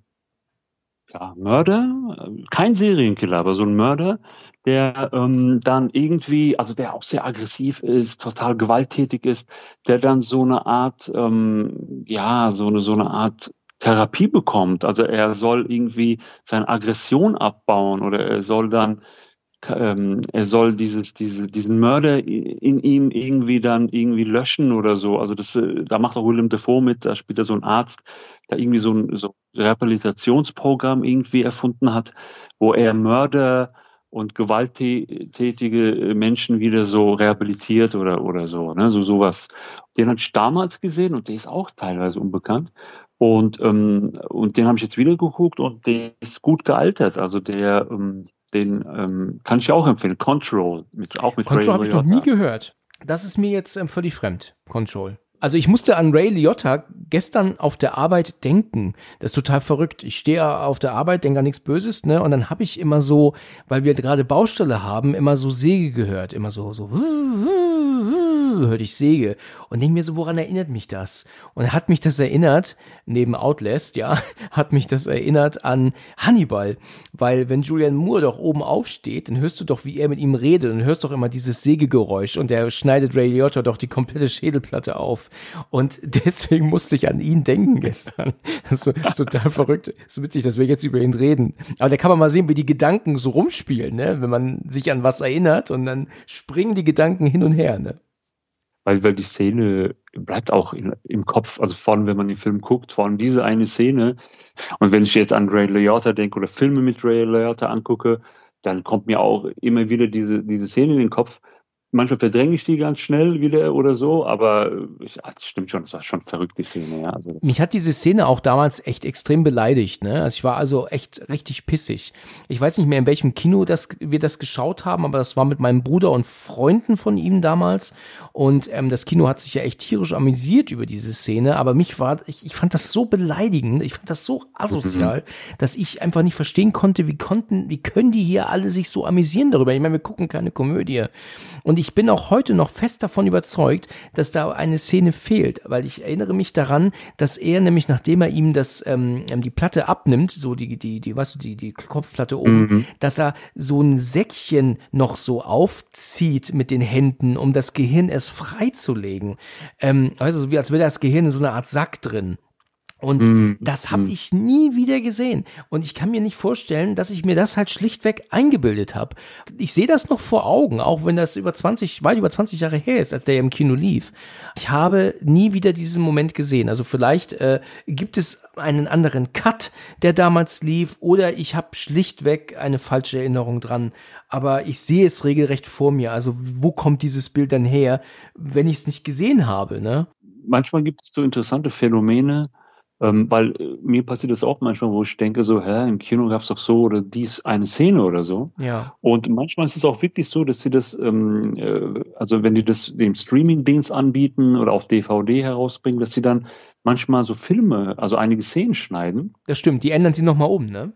ja, Mörder, kein Serienkiller, aber so ein Mörder, der ähm, dann irgendwie, also der auch sehr aggressiv ist, total gewalttätig ist, der dann so eine Art, ähm, ja, so eine, so eine Art Therapie bekommt. Also er soll irgendwie seine Aggression abbauen oder er soll dann ähm, er soll dieses, diese, diesen Mörder in ihm irgendwie dann irgendwie löschen oder so. Also das, äh, da macht auch Willem Dafoe mit, da spielt er so ein Arzt, der irgendwie so ein so Rehabilitationsprogramm irgendwie erfunden hat, wo er Mörder und gewalttätige Menschen wieder so rehabilitiert oder, oder so, ne, so sowas. Den hatte ich damals gesehen und der ist auch teilweise unbekannt. Und, ähm, und den habe ich jetzt wieder geguckt und der ist gut gealtert. Also der, ähm, den ähm, kann ich auch empfehlen. Control, mit, auch mit Control habe ich noch nie gehört. Das ist mir jetzt ähm, völlig fremd. Control. Also ich musste an Ray Liotta gestern auf der Arbeit denken. Das ist total verrückt. Ich stehe auf der Arbeit, denke an nichts Böses, ne? Und dann habe ich immer so, weil wir gerade Baustelle haben, immer so Säge gehört, immer so so hörte ich Säge und denke mir so, woran erinnert mich das? Und hat mich das erinnert, neben Outlast, ja, [LAUGHS] hat mich das erinnert an Hannibal, weil wenn Julian Moore doch oben aufsteht, dann hörst du doch, wie er mit ihm redet und hörst doch immer dieses Sägegeräusch und der schneidet Ray Liotta doch die komplette Schädelplatte auf und [LAUGHS] deswegen musste ich an ihn denken gestern. Das ist, das ist total verrückt. Das ist witzig, dass wir jetzt über ihn reden. Aber da kann man mal sehen, wie die Gedanken so rumspielen, ne? wenn man sich an was erinnert und dann springen die Gedanken hin und her. Ne? weil, weil die Szene bleibt auch in, im Kopf, also vor allem, wenn man den Film guckt, vor allem diese eine Szene. Und wenn ich jetzt an Ray Liotta denke oder Filme mit Ray Liotta angucke, dann kommt mir auch immer wieder diese, diese Szene in den Kopf, manchmal verdränge ich die ganz schnell wieder oder so, aber ich, das stimmt schon, das war schon verrückt, die Szene, ja. Also Mich hat diese Szene auch damals echt extrem beleidigt, ne? Also ich war also echt richtig pissig. Ich weiß nicht mehr, in welchem Kino das, wir das geschaut haben, aber das war mit meinem Bruder und Freunden von ihm damals. Und ähm, das Kino hat sich ja echt tierisch amüsiert über diese Szene, aber mich war, ich, ich fand das so beleidigend, ich fand das so asozial, mhm. dass ich einfach nicht verstehen konnte, wie konnten, wie können die hier alle sich so amüsieren darüber? Ich meine, wir gucken keine Komödie. Und ich bin auch heute noch fest davon überzeugt, dass da eine Szene fehlt, weil ich erinnere mich daran, dass er nämlich, nachdem er ihm das, ähm, ähm, die Platte abnimmt, so die, die, die, weißt du, die, die Kopfplatte oben, mhm. dass er so ein Säckchen noch so aufzieht mit den Händen, um das Gehirn erst freizulegen. Ähm, also wie als wäre das Gehirn in so einer Art Sack drin. Und mm, das habe mm. ich nie wieder gesehen. Und ich kann mir nicht vorstellen, dass ich mir das halt schlichtweg eingebildet habe. Ich sehe das noch vor Augen, auch wenn das über 20, weit über 20 Jahre her ist, als der im Kino lief. Ich habe nie wieder diesen Moment gesehen. Also vielleicht äh, gibt es einen anderen Cut, der damals lief, oder ich habe schlichtweg eine falsche Erinnerung dran. Aber ich sehe es regelrecht vor mir. Also wo kommt dieses Bild dann her, wenn ich es nicht gesehen habe? Ne? Manchmal gibt es so interessante Phänomene, ähm, weil äh, mir passiert das auch manchmal, wo ich denke, so, hä, im Kino gab es doch so oder dies eine Szene oder so. Ja. Und manchmal ist es auch wirklich so, dass sie das, ähm, äh, also wenn die das dem Streaming-Dienst anbieten oder auf DVD herausbringen, dass sie dann manchmal so Filme, also einige Szenen schneiden. Das stimmt, die ändern sie nochmal um, ne?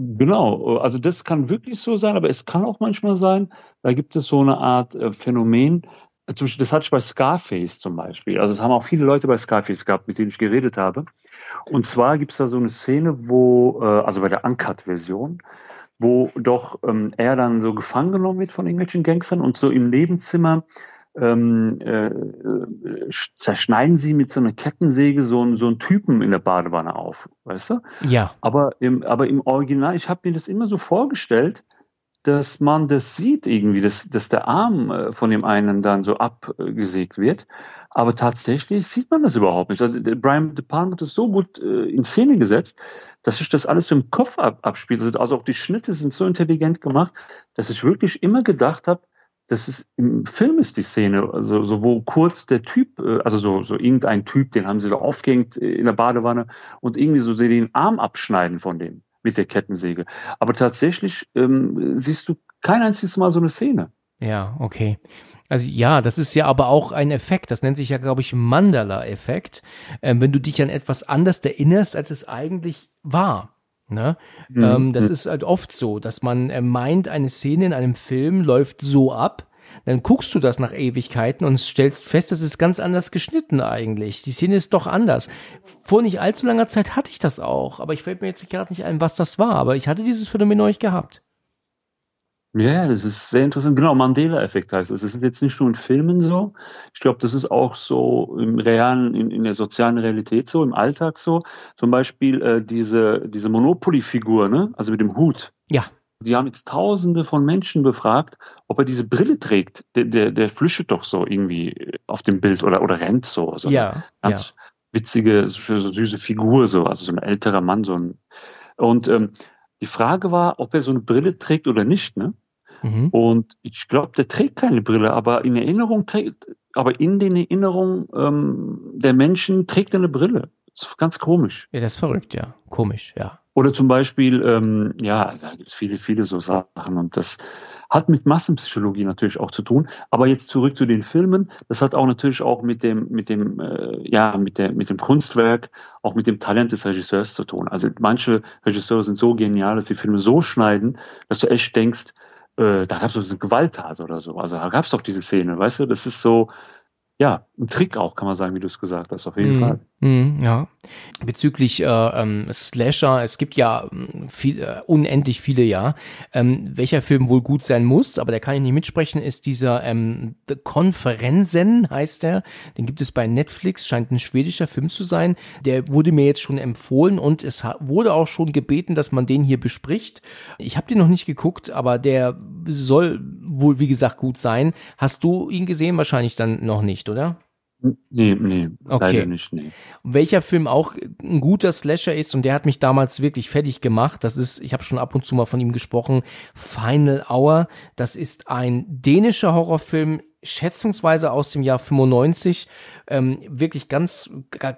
Genau, also das kann wirklich so sein, aber es kann auch manchmal sein, da gibt es so eine Art äh, Phänomen, das hatte ich bei Scarface zum Beispiel. Also es haben auch viele Leute bei Scarface gehabt, mit denen ich geredet habe. Und zwar gibt es da so eine Szene, wo, äh, also bei der Uncut-Version, wo doch ähm, er dann so gefangen genommen wird von irgendwelchen Gangstern und so im Nebenzimmer ähm, äh, zerschneiden sie mit so einer Kettensäge so, einen so einen Typen in der Badewanne auf, weißt du? Ja. Aber im, aber im Original, ich habe mir das immer so vorgestellt, dass man das sieht irgendwie, dass, dass der Arm äh, von dem einen dann so abgesägt wird. Aber tatsächlich sieht man das überhaupt nicht. Also Brian De Palma hat das so gut äh, in Szene gesetzt, dass sich das alles so im Kopf ab, abspielt. Also, also auch die Schnitte sind so intelligent gemacht, dass ich wirklich immer gedacht habe, das ist im Film ist die Szene, also so wo kurz der Typ, äh, also so, so irgendein Typ, den haben sie da aufgehängt in der Badewanne und irgendwie so sie den Arm abschneiden von dem mit der Kettensäge. Aber tatsächlich ähm, siehst du kein einziges Mal so eine Szene. Ja, okay. Also ja, das ist ja aber auch ein Effekt. Das nennt sich ja, glaube ich, Mandala-Effekt. Ähm, wenn du dich an etwas anders erinnerst, als es eigentlich war. Ne? Mhm. Ähm, das ist halt oft so, dass man äh, meint, eine Szene in einem Film läuft so ab. Dann guckst du das nach Ewigkeiten und stellst fest, das ist ganz anders geschnitten eigentlich. Die Szene ist doch anders. Vor nicht allzu langer Zeit hatte ich das auch, aber ich fällt mir jetzt gerade nicht ein, was das war. Aber ich hatte dieses Phänomen euch gehabt. Ja, das ist sehr interessant. Genau, Mandela-Effekt heißt es. Das ist jetzt nicht nur in Filmen so. Ich glaube, das ist auch so im realen, in, in, der sozialen Realität so, im Alltag so. Zum Beispiel äh, diese, diese Monopoly-Figur, ne? also mit dem Hut. Ja. Die haben jetzt Tausende von Menschen befragt, ob er diese Brille trägt. Der, der, der flüchtet doch so irgendwie auf dem Bild oder, oder rennt so. so ja. Ganz ja. witzige, so, so süße Figur, so, also so ein älterer Mann, so ein. Und ähm, die Frage war, ob er so eine Brille trägt oder nicht. Ne? Mhm. Und ich glaube, der trägt keine Brille, aber in Erinnerung trägt, aber in den Erinnerungen ähm, der Menschen trägt er eine Brille. Das ist ganz komisch. Ja, das ist verrückt, ja. Komisch, ja. Oder zum Beispiel, ähm, ja, da gibt es viele, viele so Sachen und das hat mit Massenpsychologie natürlich auch zu tun. Aber jetzt zurück zu den Filmen. Das hat auch natürlich auch mit dem, mit dem, äh, ja, mit der, mit dem Kunstwerk, auch mit dem Talent des Regisseurs zu tun. Also manche Regisseure sind so genial, dass sie Filme so schneiden, dass du echt denkst, äh, da gab es so eine Gewalttat oder so. Also da gab es doch diese Szene, weißt du? Das ist so, ja, ein Trick auch, kann man sagen, wie du es gesagt hast, auf jeden mm, Fall. Mm, ja. Bezüglich äh, ähm, Slasher, es gibt ja ähm, viel, äh, unendlich viele, ja. Ähm, welcher Film wohl gut sein muss, aber der kann ich nicht mitsprechen, ist dieser ähm, The Konferenzen, heißt der. Den gibt es bei Netflix, scheint ein schwedischer Film zu sein. Der wurde mir jetzt schon empfohlen und es wurde auch schon gebeten, dass man den hier bespricht. Ich habe den noch nicht geguckt, aber der soll wohl, wie gesagt, gut sein. Hast du ihn gesehen? Wahrscheinlich dann noch nicht, oder? Nee, nee, okay. leider nicht, nee. Welcher Film auch ein guter Slasher ist und der hat mich damals wirklich fertig gemacht, das ist, ich habe schon ab und zu mal von ihm gesprochen, Final Hour. Das ist ein dänischer Horrorfilm, schätzungsweise aus dem Jahr 95 ähm, wirklich ganz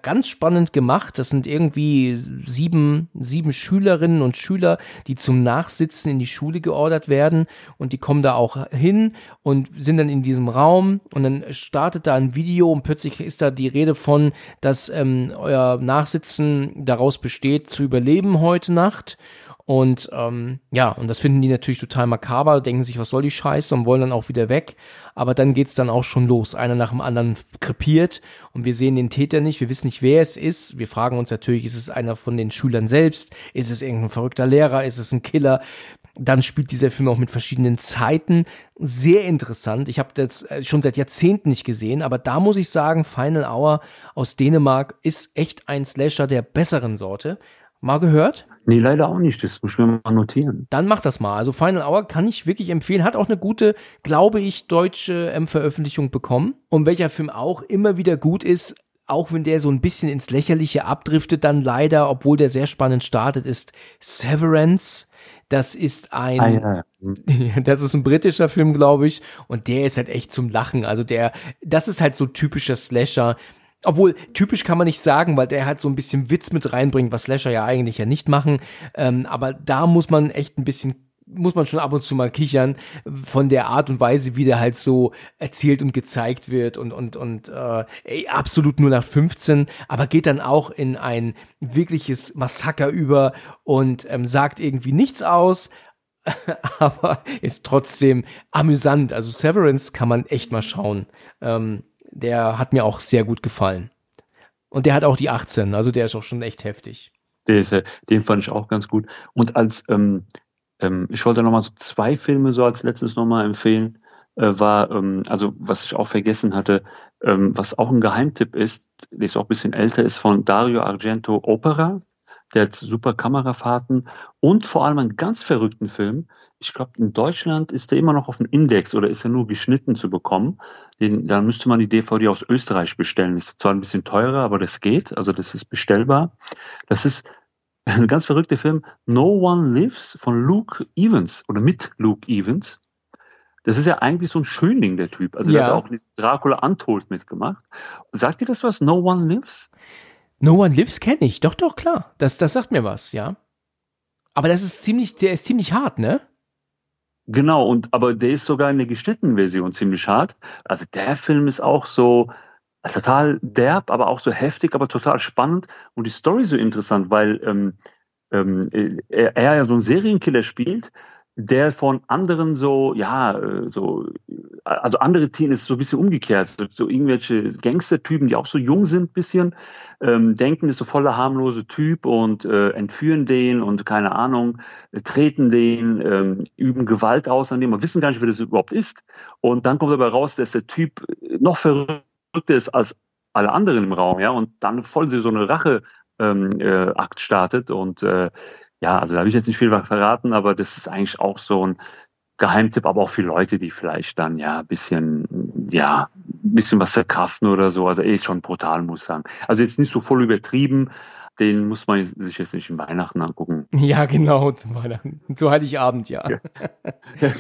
ganz spannend gemacht. Das sind irgendwie sieben sieben Schülerinnen und Schüler, die zum Nachsitzen in die Schule geordert werden. Und die kommen da auch hin und sind dann in diesem Raum. Und dann startet da ein Video und plötzlich ist da die Rede von, dass ähm, euer Nachsitzen daraus besteht zu überleben heute Nacht und ähm, ja, und das finden die natürlich total makaber, denken sich, was soll die Scheiße und wollen dann auch wieder weg. Aber dann geht's dann auch schon los. Einer nach dem anderen krepiert und wir sehen den Täter nicht, wir wissen nicht, wer es ist. Wir fragen uns natürlich, ist es einer von den Schülern selbst? Ist es irgendein verrückter Lehrer? Ist es ein Killer? Dann spielt dieser Film auch mit verschiedenen Zeiten. Sehr interessant. Ich habe das äh, schon seit Jahrzehnten nicht gesehen, aber da muss ich sagen, Final Hour aus Dänemark ist echt ein Slasher der besseren Sorte. Mal gehört? Nee, leider auch nicht. Das muss ich mir mal notieren. Dann mach das mal. Also Final Hour kann ich wirklich empfehlen. Hat auch eine gute, glaube ich, deutsche ähm, Veröffentlichung bekommen. Und welcher Film auch immer wieder gut ist, auch wenn der so ein bisschen ins Lächerliche abdriftet, dann leider, obwohl der sehr spannend startet, ist Severance. Das ist ein, ah, ja. [LAUGHS] das ist ein britischer Film, glaube ich, und der ist halt echt zum Lachen. Also der, das ist halt so typischer Slasher. Obwohl, typisch kann man nicht sagen, weil der halt so ein bisschen Witz mit reinbringt, was Slasher ja eigentlich ja nicht machen. Ähm, aber da muss man echt ein bisschen muss man schon ab und zu mal kichern von der Art und Weise, wie der halt so erzählt und gezeigt wird und und und äh, ey, absolut nur nach 15, aber geht dann auch in ein wirkliches Massaker über und ähm, sagt irgendwie nichts aus, [LAUGHS] aber ist trotzdem amüsant. Also Severance kann man echt mal schauen. Ähm, der hat mir auch sehr gut gefallen. Und der hat auch die 18, also der ist auch schon echt heftig. Der ist, den fand ich auch ganz gut. Und als, ähm, ähm, ich wollte nochmal so zwei Filme so als letztes nochmal empfehlen, äh, war, ähm, also was ich auch vergessen hatte, ähm, was auch ein Geheimtipp ist, der ist auch ein bisschen älter, ist von Dario Argento Opera. Der hat super Kamerafahrten und vor allem einen ganz verrückten Film. Ich glaube, in Deutschland ist der immer noch auf dem Index oder ist er nur geschnitten zu bekommen. Den, dann müsste man die DVD aus Österreich bestellen. Ist zwar ein bisschen teurer, aber das geht. Also das ist bestellbar. Das ist [LAUGHS] ein ganz verrückter Film. No One Lives von Luke Evans oder mit Luke Evans. Das ist ja eigentlich so ein Schöning, der Typ. Also, ja. der hat auch Dracula Untold mitgemacht. Sagt dir das was? No One Lives? No One Lives kenne ich. Doch, doch, klar. Das, das sagt mir was, ja. Aber das ist ziemlich, der ist ziemlich hart, ne? Genau, und aber der ist sogar in der geschnittenen Version ziemlich hart. Also der Film ist auch so total derb, aber auch so heftig, aber total spannend und die Story so interessant, weil ähm, ähm, er, er ja so einen Serienkiller spielt, der von anderen so, ja, äh, so, also andere Teams ist so ein bisschen umgekehrt. So, so irgendwelche Gangstertypen, die auch so jung sind, bisschen, ähm, denken, ist so voller harmlose Typ und äh, entführen den und keine Ahnung, treten den, ähm, üben Gewalt aus an dem und wissen gar nicht, wer das überhaupt ist. Und dann kommt dabei raus, dass der Typ noch verrückter ist als alle anderen im Raum, ja, und dann voll so eine Rache ähm, äh, startet und äh, ja, also da habe ich jetzt nicht viel verraten, aber das ist eigentlich auch so ein Geheimtipp, aber auch für Leute, die vielleicht dann ja ein bisschen, ja, ein bisschen was verkraften oder so. Also eh schon brutal, muss ich sagen. Also jetzt nicht so voll übertrieben, den muss man sich jetzt nicht in Weihnachten angucken. [LAUGHS] Ja, genau, zu Weihnachten. Zu Heiligabend, ja. ja. [LAUGHS]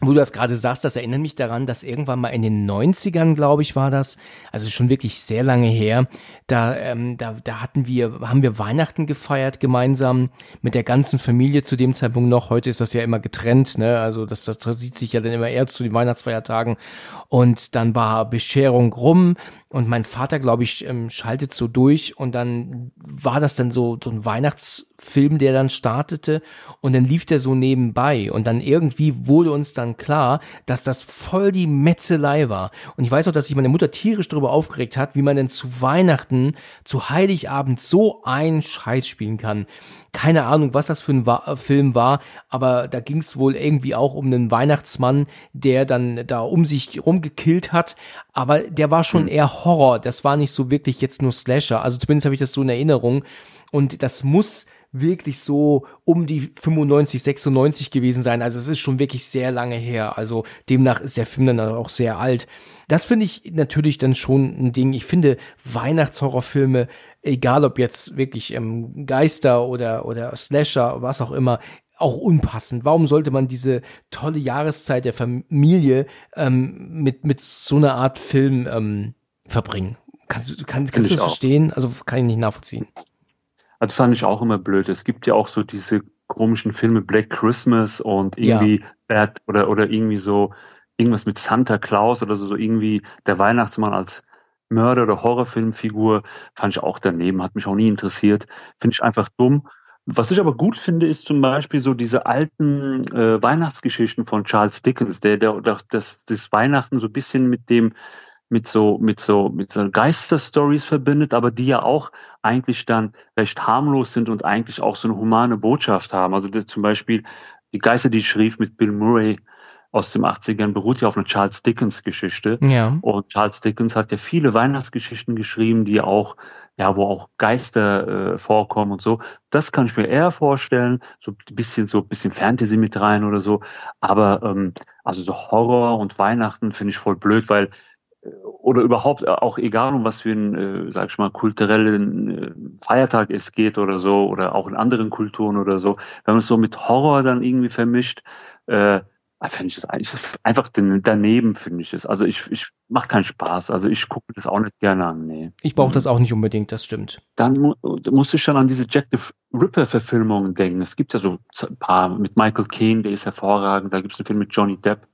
Wo du das gerade sagst, das erinnert mich daran, dass irgendwann mal in den 90ern, glaube ich, war das, also schon wirklich sehr lange her, da, ähm, da, da hatten wir, haben wir Weihnachten gefeiert gemeinsam mit der ganzen Familie zu dem Zeitpunkt noch. Heute ist das ja immer getrennt, ne? Also das, das sieht sich ja dann immer eher zu den Weihnachtsfeiertagen. Und dann war Bescherung rum und mein Vater, glaube ich, ähm, schaltet so durch und dann war das dann so, so ein Weihnachtsfilm, der dann startete und dann lief der so nebenbei und dann irgendwie wurde uns dann klar, dass das voll die Metzelei war. Und ich weiß auch, dass sich meine Mutter tierisch darüber aufgeregt hat, wie man denn zu Weihnachten, zu Heiligabend so einen Scheiß spielen kann. Keine Ahnung, was das für ein Wa Film war, aber da ging es wohl irgendwie auch um einen Weihnachtsmann, der dann da um sich rumgekillt hat, aber der war schon hm. eher Horror, das war nicht so wirklich jetzt nur Slasher, also zumindest habe ich das so in Erinnerung und das muss wirklich so um die 95, 96 gewesen sein. Also es ist schon wirklich sehr lange her. Also demnach ist der Film dann auch sehr alt. Das finde ich natürlich dann schon ein Ding. Ich finde Weihnachtshorrorfilme egal ob jetzt wirklich ähm, Geister oder, oder Slasher, was auch immer, auch unpassend. Warum sollte man diese tolle Jahreszeit der Familie ähm, mit, mit so einer Art Film ähm, verbringen? Kannst, kann, kannst du das verstehen? Also kann ich nicht nachvollziehen. Also fand ich auch immer blöd. Es gibt ja auch so diese komischen Filme Black Christmas und irgendwie ja. Bad oder, oder irgendwie so irgendwas mit Santa Claus oder so, so irgendwie der Weihnachtsmann als Mörder- oder Horrorfilmfigur fand ich auch daneben, hat mich auch nie interessiert. Finde ich einfach dumm. Was ich aber gut finde, ist zum Beispiel so diese alten äh, Weihnachtsgeschichten von Charles Dickens, der, der, der das, das Weihnachten so ein bisschen mit dem, mit so, mit so, mit so Geisterstories verbindet, aber die ja auch eigentlich dann recht harmlos sind und eigentlich auch so eine humane Botschaft haben. Also zum Beispiel die Geister, die schrieb mit Bill Murray, aus den 80ern beruht ja auf einer Charles Dickens Geschichte. Ja. Und Charles Dickens hat ja viele Weihnachtsgeschichten geschrieben, die auch, ja, wo auch Geister äh, vorkommen und so. Das kann ich mir eher vorstellen, so ein bisschen, so ein bisschen Fantasy mit rein oder so. Aber, ähm, also so Horror und Weihnachten finde ich voll blöd, weil äh, oder überhaupt auch egal um was für ein, äh, sag ich mal, kulturellen äh, Feiertag es geht oder so, oder auch in anderen Kulturen oder so, wenn man es so mit Horror dann irgendwie vermischt, äh, finde ich eigentlich einfach daneben, finde ich es. Also ich, ich macht keinen Spaß. Also ich gucke das auch nicht gerne an. Nee. Ich brauche das auch nicht unbedingt, das stimmt. Dann mu musste ich schon an diese Jack the Ripper-Verfilmungen denken. Es gibt ja so ein paar mit Michael Caine, der ist hervorragend. Da gibt es einen Film mit Johnny Depp,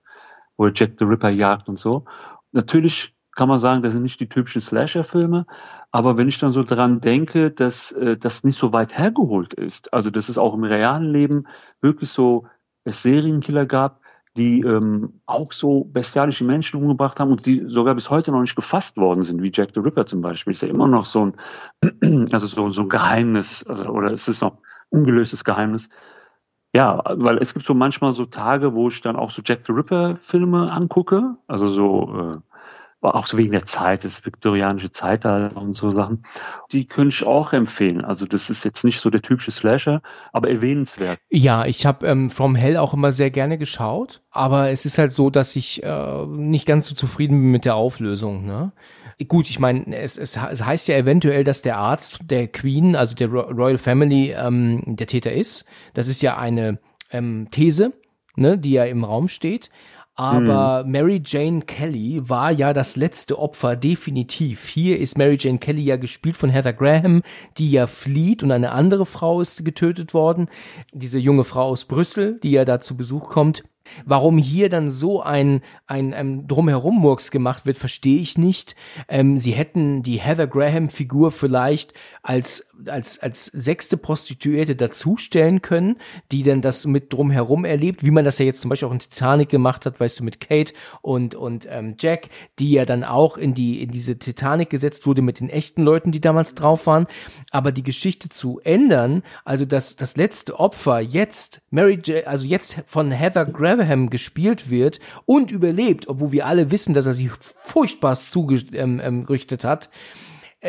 wo er Jack the Ripper jagt und so. Natürlich kann man sagen, das sind nicht die typischen Slasher-Filme, aber wenn ich dann so dran denke, dass äh, das nicht so weit hergeholt ist, also dass es auch im realen Leben wirklich so es Serienkiller gab, die ähm, auch so bestialische Menschen umgebracht haben und die sogar bis heute noch nicht gefasst worden sind, wie Jack the Ripper zum Beispiel. Ist ja immer noch so ein, [CLEARS THROAT] also so, so ein Geheimnis oder, es ist noch ungelöstes Geheimnis. Ja, weil es gibt so manchmal so Tage, wo ich dann auch so Jack the Ripper Filme angucke, also so äh, auch so wegen der Zeit, das viktorianische Zeitalter und so Sachen. Die könnte ich auch empfehlen. Also das ist jetzt nicht so der typische Slasher, aber erwähnenswert. Ja, ich habe ähm, From Hell auch immer sehr gerne geschaut, aber es ist halt so, dass ich äh, nicht ganz so zufrieden bin mit der Auflösung. Ne? Gut, ich meine, es, es, es heißt ja eventuell, dass der Arzt der Queen, also der Royal Family, ähm, der Täter ist. Das ist ja eine ähm, These, ne, die ja im Raum steht. Aber hm. Mary Jane Kelly war ja das letzte Opfer, definitiv. Hier ist Mary Jane Kelly ja gespielt von Heather Graham, die ja flieht und eine andere Frau ist getötet worden. Diese junge Frau aus Brüssel, die ja da zu Besuch kommt. Warum hier dann so ein, ein, ein Drumherum-Murks gemacht wird, verstehe ich nicht. Ähm, sie hätten die Heather Graham-Figur vielleicht als, als, als sechste Prostituierte dazustellen können, die dann das mit drumherum erlebt, wie man das ja jetzt zum Beispiel auch in Titanic gemacht hat, weißt du, mit Kate und, und ähm, Jack, die ja dann auch in die, in diese Titanic gesetzt wurde mit den echten Leuten, die damals drauf waren. Aber die Geschichte zu ändern, also dass das letzte Opfer jetzt, Mary J., also jetzt von Heather Graham gespielt wird und überlebt, obwohl wir alle wissen, dass er sich furchtbar zugerichtet ähm, ähm, hat,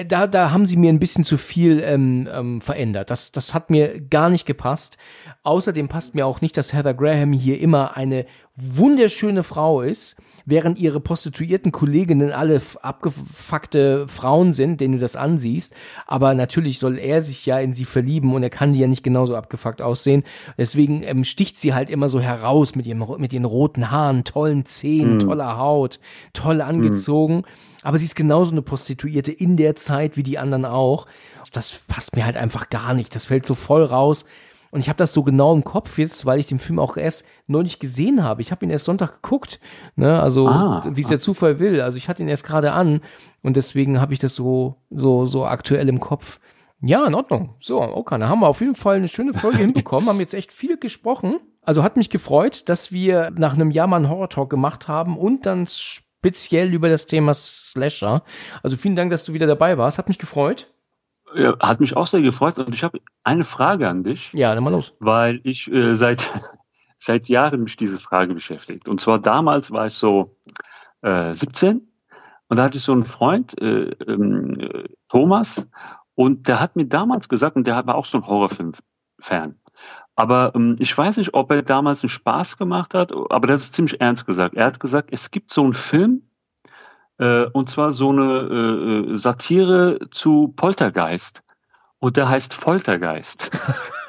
da, da haben sie mir ein bisschen zu viel ähm, ähm, verändert. Das, das hat mir gar nicht gepasst. Außerdem passt mir auch nicht, dass Heather Graham hier immer eine wunderschöne Frau ist, während ihre prostituierten Kolleginnen alle abgefuckte Frauen sind, denen du das ansiehst. Aber natürlich soll er sich ja in sie verlieben und er kann die ja nicht genauso abgefuckt aussehen. Deswegen ähm, sticht sie halt immer so heraus mit ihrem mit ihren roten Haaren, tollen Zähnen, mm. toller Haut, toll angezogen. Mm. Aber sie ist genauso eine Prostituierte in der Zeit wie die anderen auch. Das passt mir halt einfach gar nicht. Das fällt so voll raus. Und ich habe das so genau im Kopf jetzt, weil ich den Film auch erst neulich gesehen habe. Ich habe ihn erst Sonntag geguckt, ne? Also ah, wie es der Zufall will. Also ich hatte ihn erst gerade an und deswegen habe ich das so so so aktuell im Kopf. Ja, in Ordnung. So, okay, da haben wir auf jeden Fall eine schöne Folge [LAUGHS] hinbekommen, haben jetzt echt viel gesprochen. Also hat mich gefreut, dass wir nach einem Jahr mal einen Horror Talk gemacht haben und dann speziell über das Thema Slasher. Also vielen Dank, dass du wieder dabei warst. Hat mich gefreut. Ja, hat mich auch sehr gefreut und ich habe eine Frage an dich. Ja, dann mal los. Weil ich äh, seit, [LAUGHS] seit Jahren mich diese Frage beschäftigt. Und zwar damals war ich so äh, 17 und da hatte ich so einen Freund, äh, äh, Thomas, und der hat mir damals gesagt, und der war auch so ein Horrorfilm-Fan. Aber ähm, ich weiß nicht, ob er damals einen Spaß gemacht hat, aber das ist ziemlich ernst gesagt. Er hat gesagt, es gibt so einen Film, äh, und zwar so eine äh, Satire zu Poltergeist. Und der heißt Foltergeist.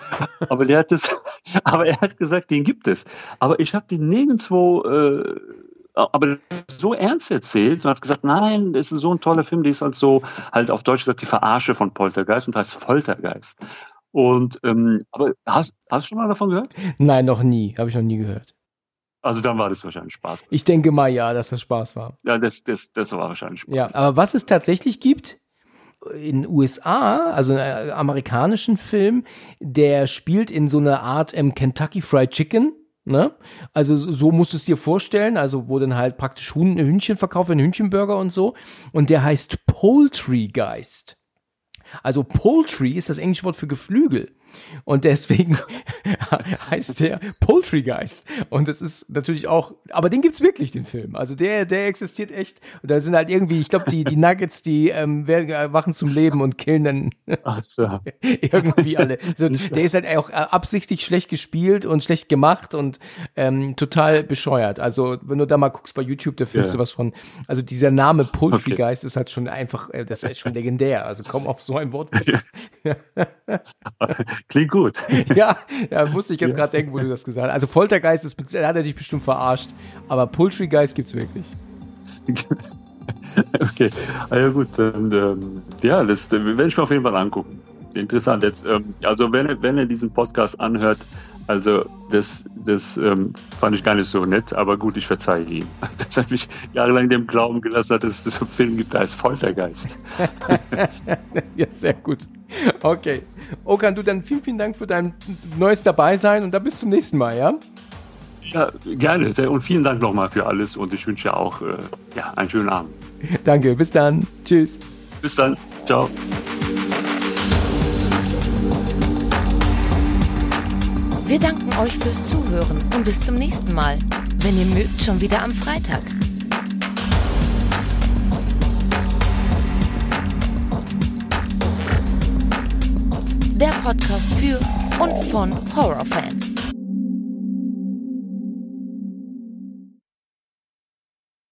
[LAUGHS] aber der hat das, [LAUGHS] aber er hat gesagt, den gibt es. Aber ich habe den nirgendwo, äh, aber so ernst erzählt und hat gesagt, nein, das ist so ein toller Film, die ist halt so, halt auf Deutsch gesagt, die Verarsche von Poltergeist und heißt Foltergeist. Und ähm, aber hast, hast du schon mal davon gehört? Nein, noch nie, habe ich noch nie gehört. Also dann war das wahrscheinlich Spaß. Ich denke mal ja, dass das Spaß war. Ja, das, das, das war wahrscheinlich Spaß. Ja, aber was es tatsächlich gibt, in USA, also einen amerikanischen Film, der spielt in so einer Art ähm, Kentucky Fried Chicken. Ne? Also so musst du es dir vorstellen, also wo dann halt praktisch Hühnchen verkauft werden, Hühnchenburger und so. Und der heißt Poultrygeist. Also Poultry ist das englische Wort für Geflügel. Und deswegen [LAUGHS] heißt der Poultrygeist. Und das ist natürlich auch, aber den gibt's wirklich, den Film. Also der, der existiert echt. Und da sind halt irgendwie, ich glaube, die, die Nuggets, die ähm, werden, äh, wachen zum Leben und killen dann [LAUGHS] so. [LAUGHS] irgendwie alle. So, der ist halt auch äh, absichtlich schlecht gespielt und schlecht gemacht und ähm, total bescheuert. Also wenn du da mal guckst bei YouTube, da findest ja. du was von. Also dieser Name Poultrygeist okay. ist halt schon einfach, äh, das ist schon legendär. Also komm auf so ein Wort. Ja. Klingt gut. [LAUGHS] ja, ja, musste ich jetzt gerade denken, wo du das gesagt hast. Also Foltergeist ist, hat er dich bestimmt verarscht, aber Poultrygeist gibt's wirklich. [LAUGHS] okay, also gut, dann, ähm, ja, das, das werde ich mir auf jeden Fall angucken. Interessant. Jetzt, ähm, also wenn wenn er diesen Podcast anhört, also das, das ähm, fand ich gar nicht so nett, aber gut, ich verzeihe ihm. [LAUGHS] Dass er mich jahrelang dem Glauben gelassen hat, dass es so einen Film gibt, da ist Foltergeist. [LAUGHS] ja, sehr gut. Okay. Okan, du dann vielen, vielen Dank für dein neues Dabeisein und dann bis zum nächsten Mal, ja? Ja, gerne. Und vielen Dank nochmal für alles und ich wünsche auch äh, ja, einen schönen Abend. Danke, bis dann. Tschüss. Bis dann. Ciao. Wir danken euch fürs Zuhören und bis zum nächsten Mal. Wenn ihr mögt, schon wieder am Freitag. Der Podcast für und von Horrorfans.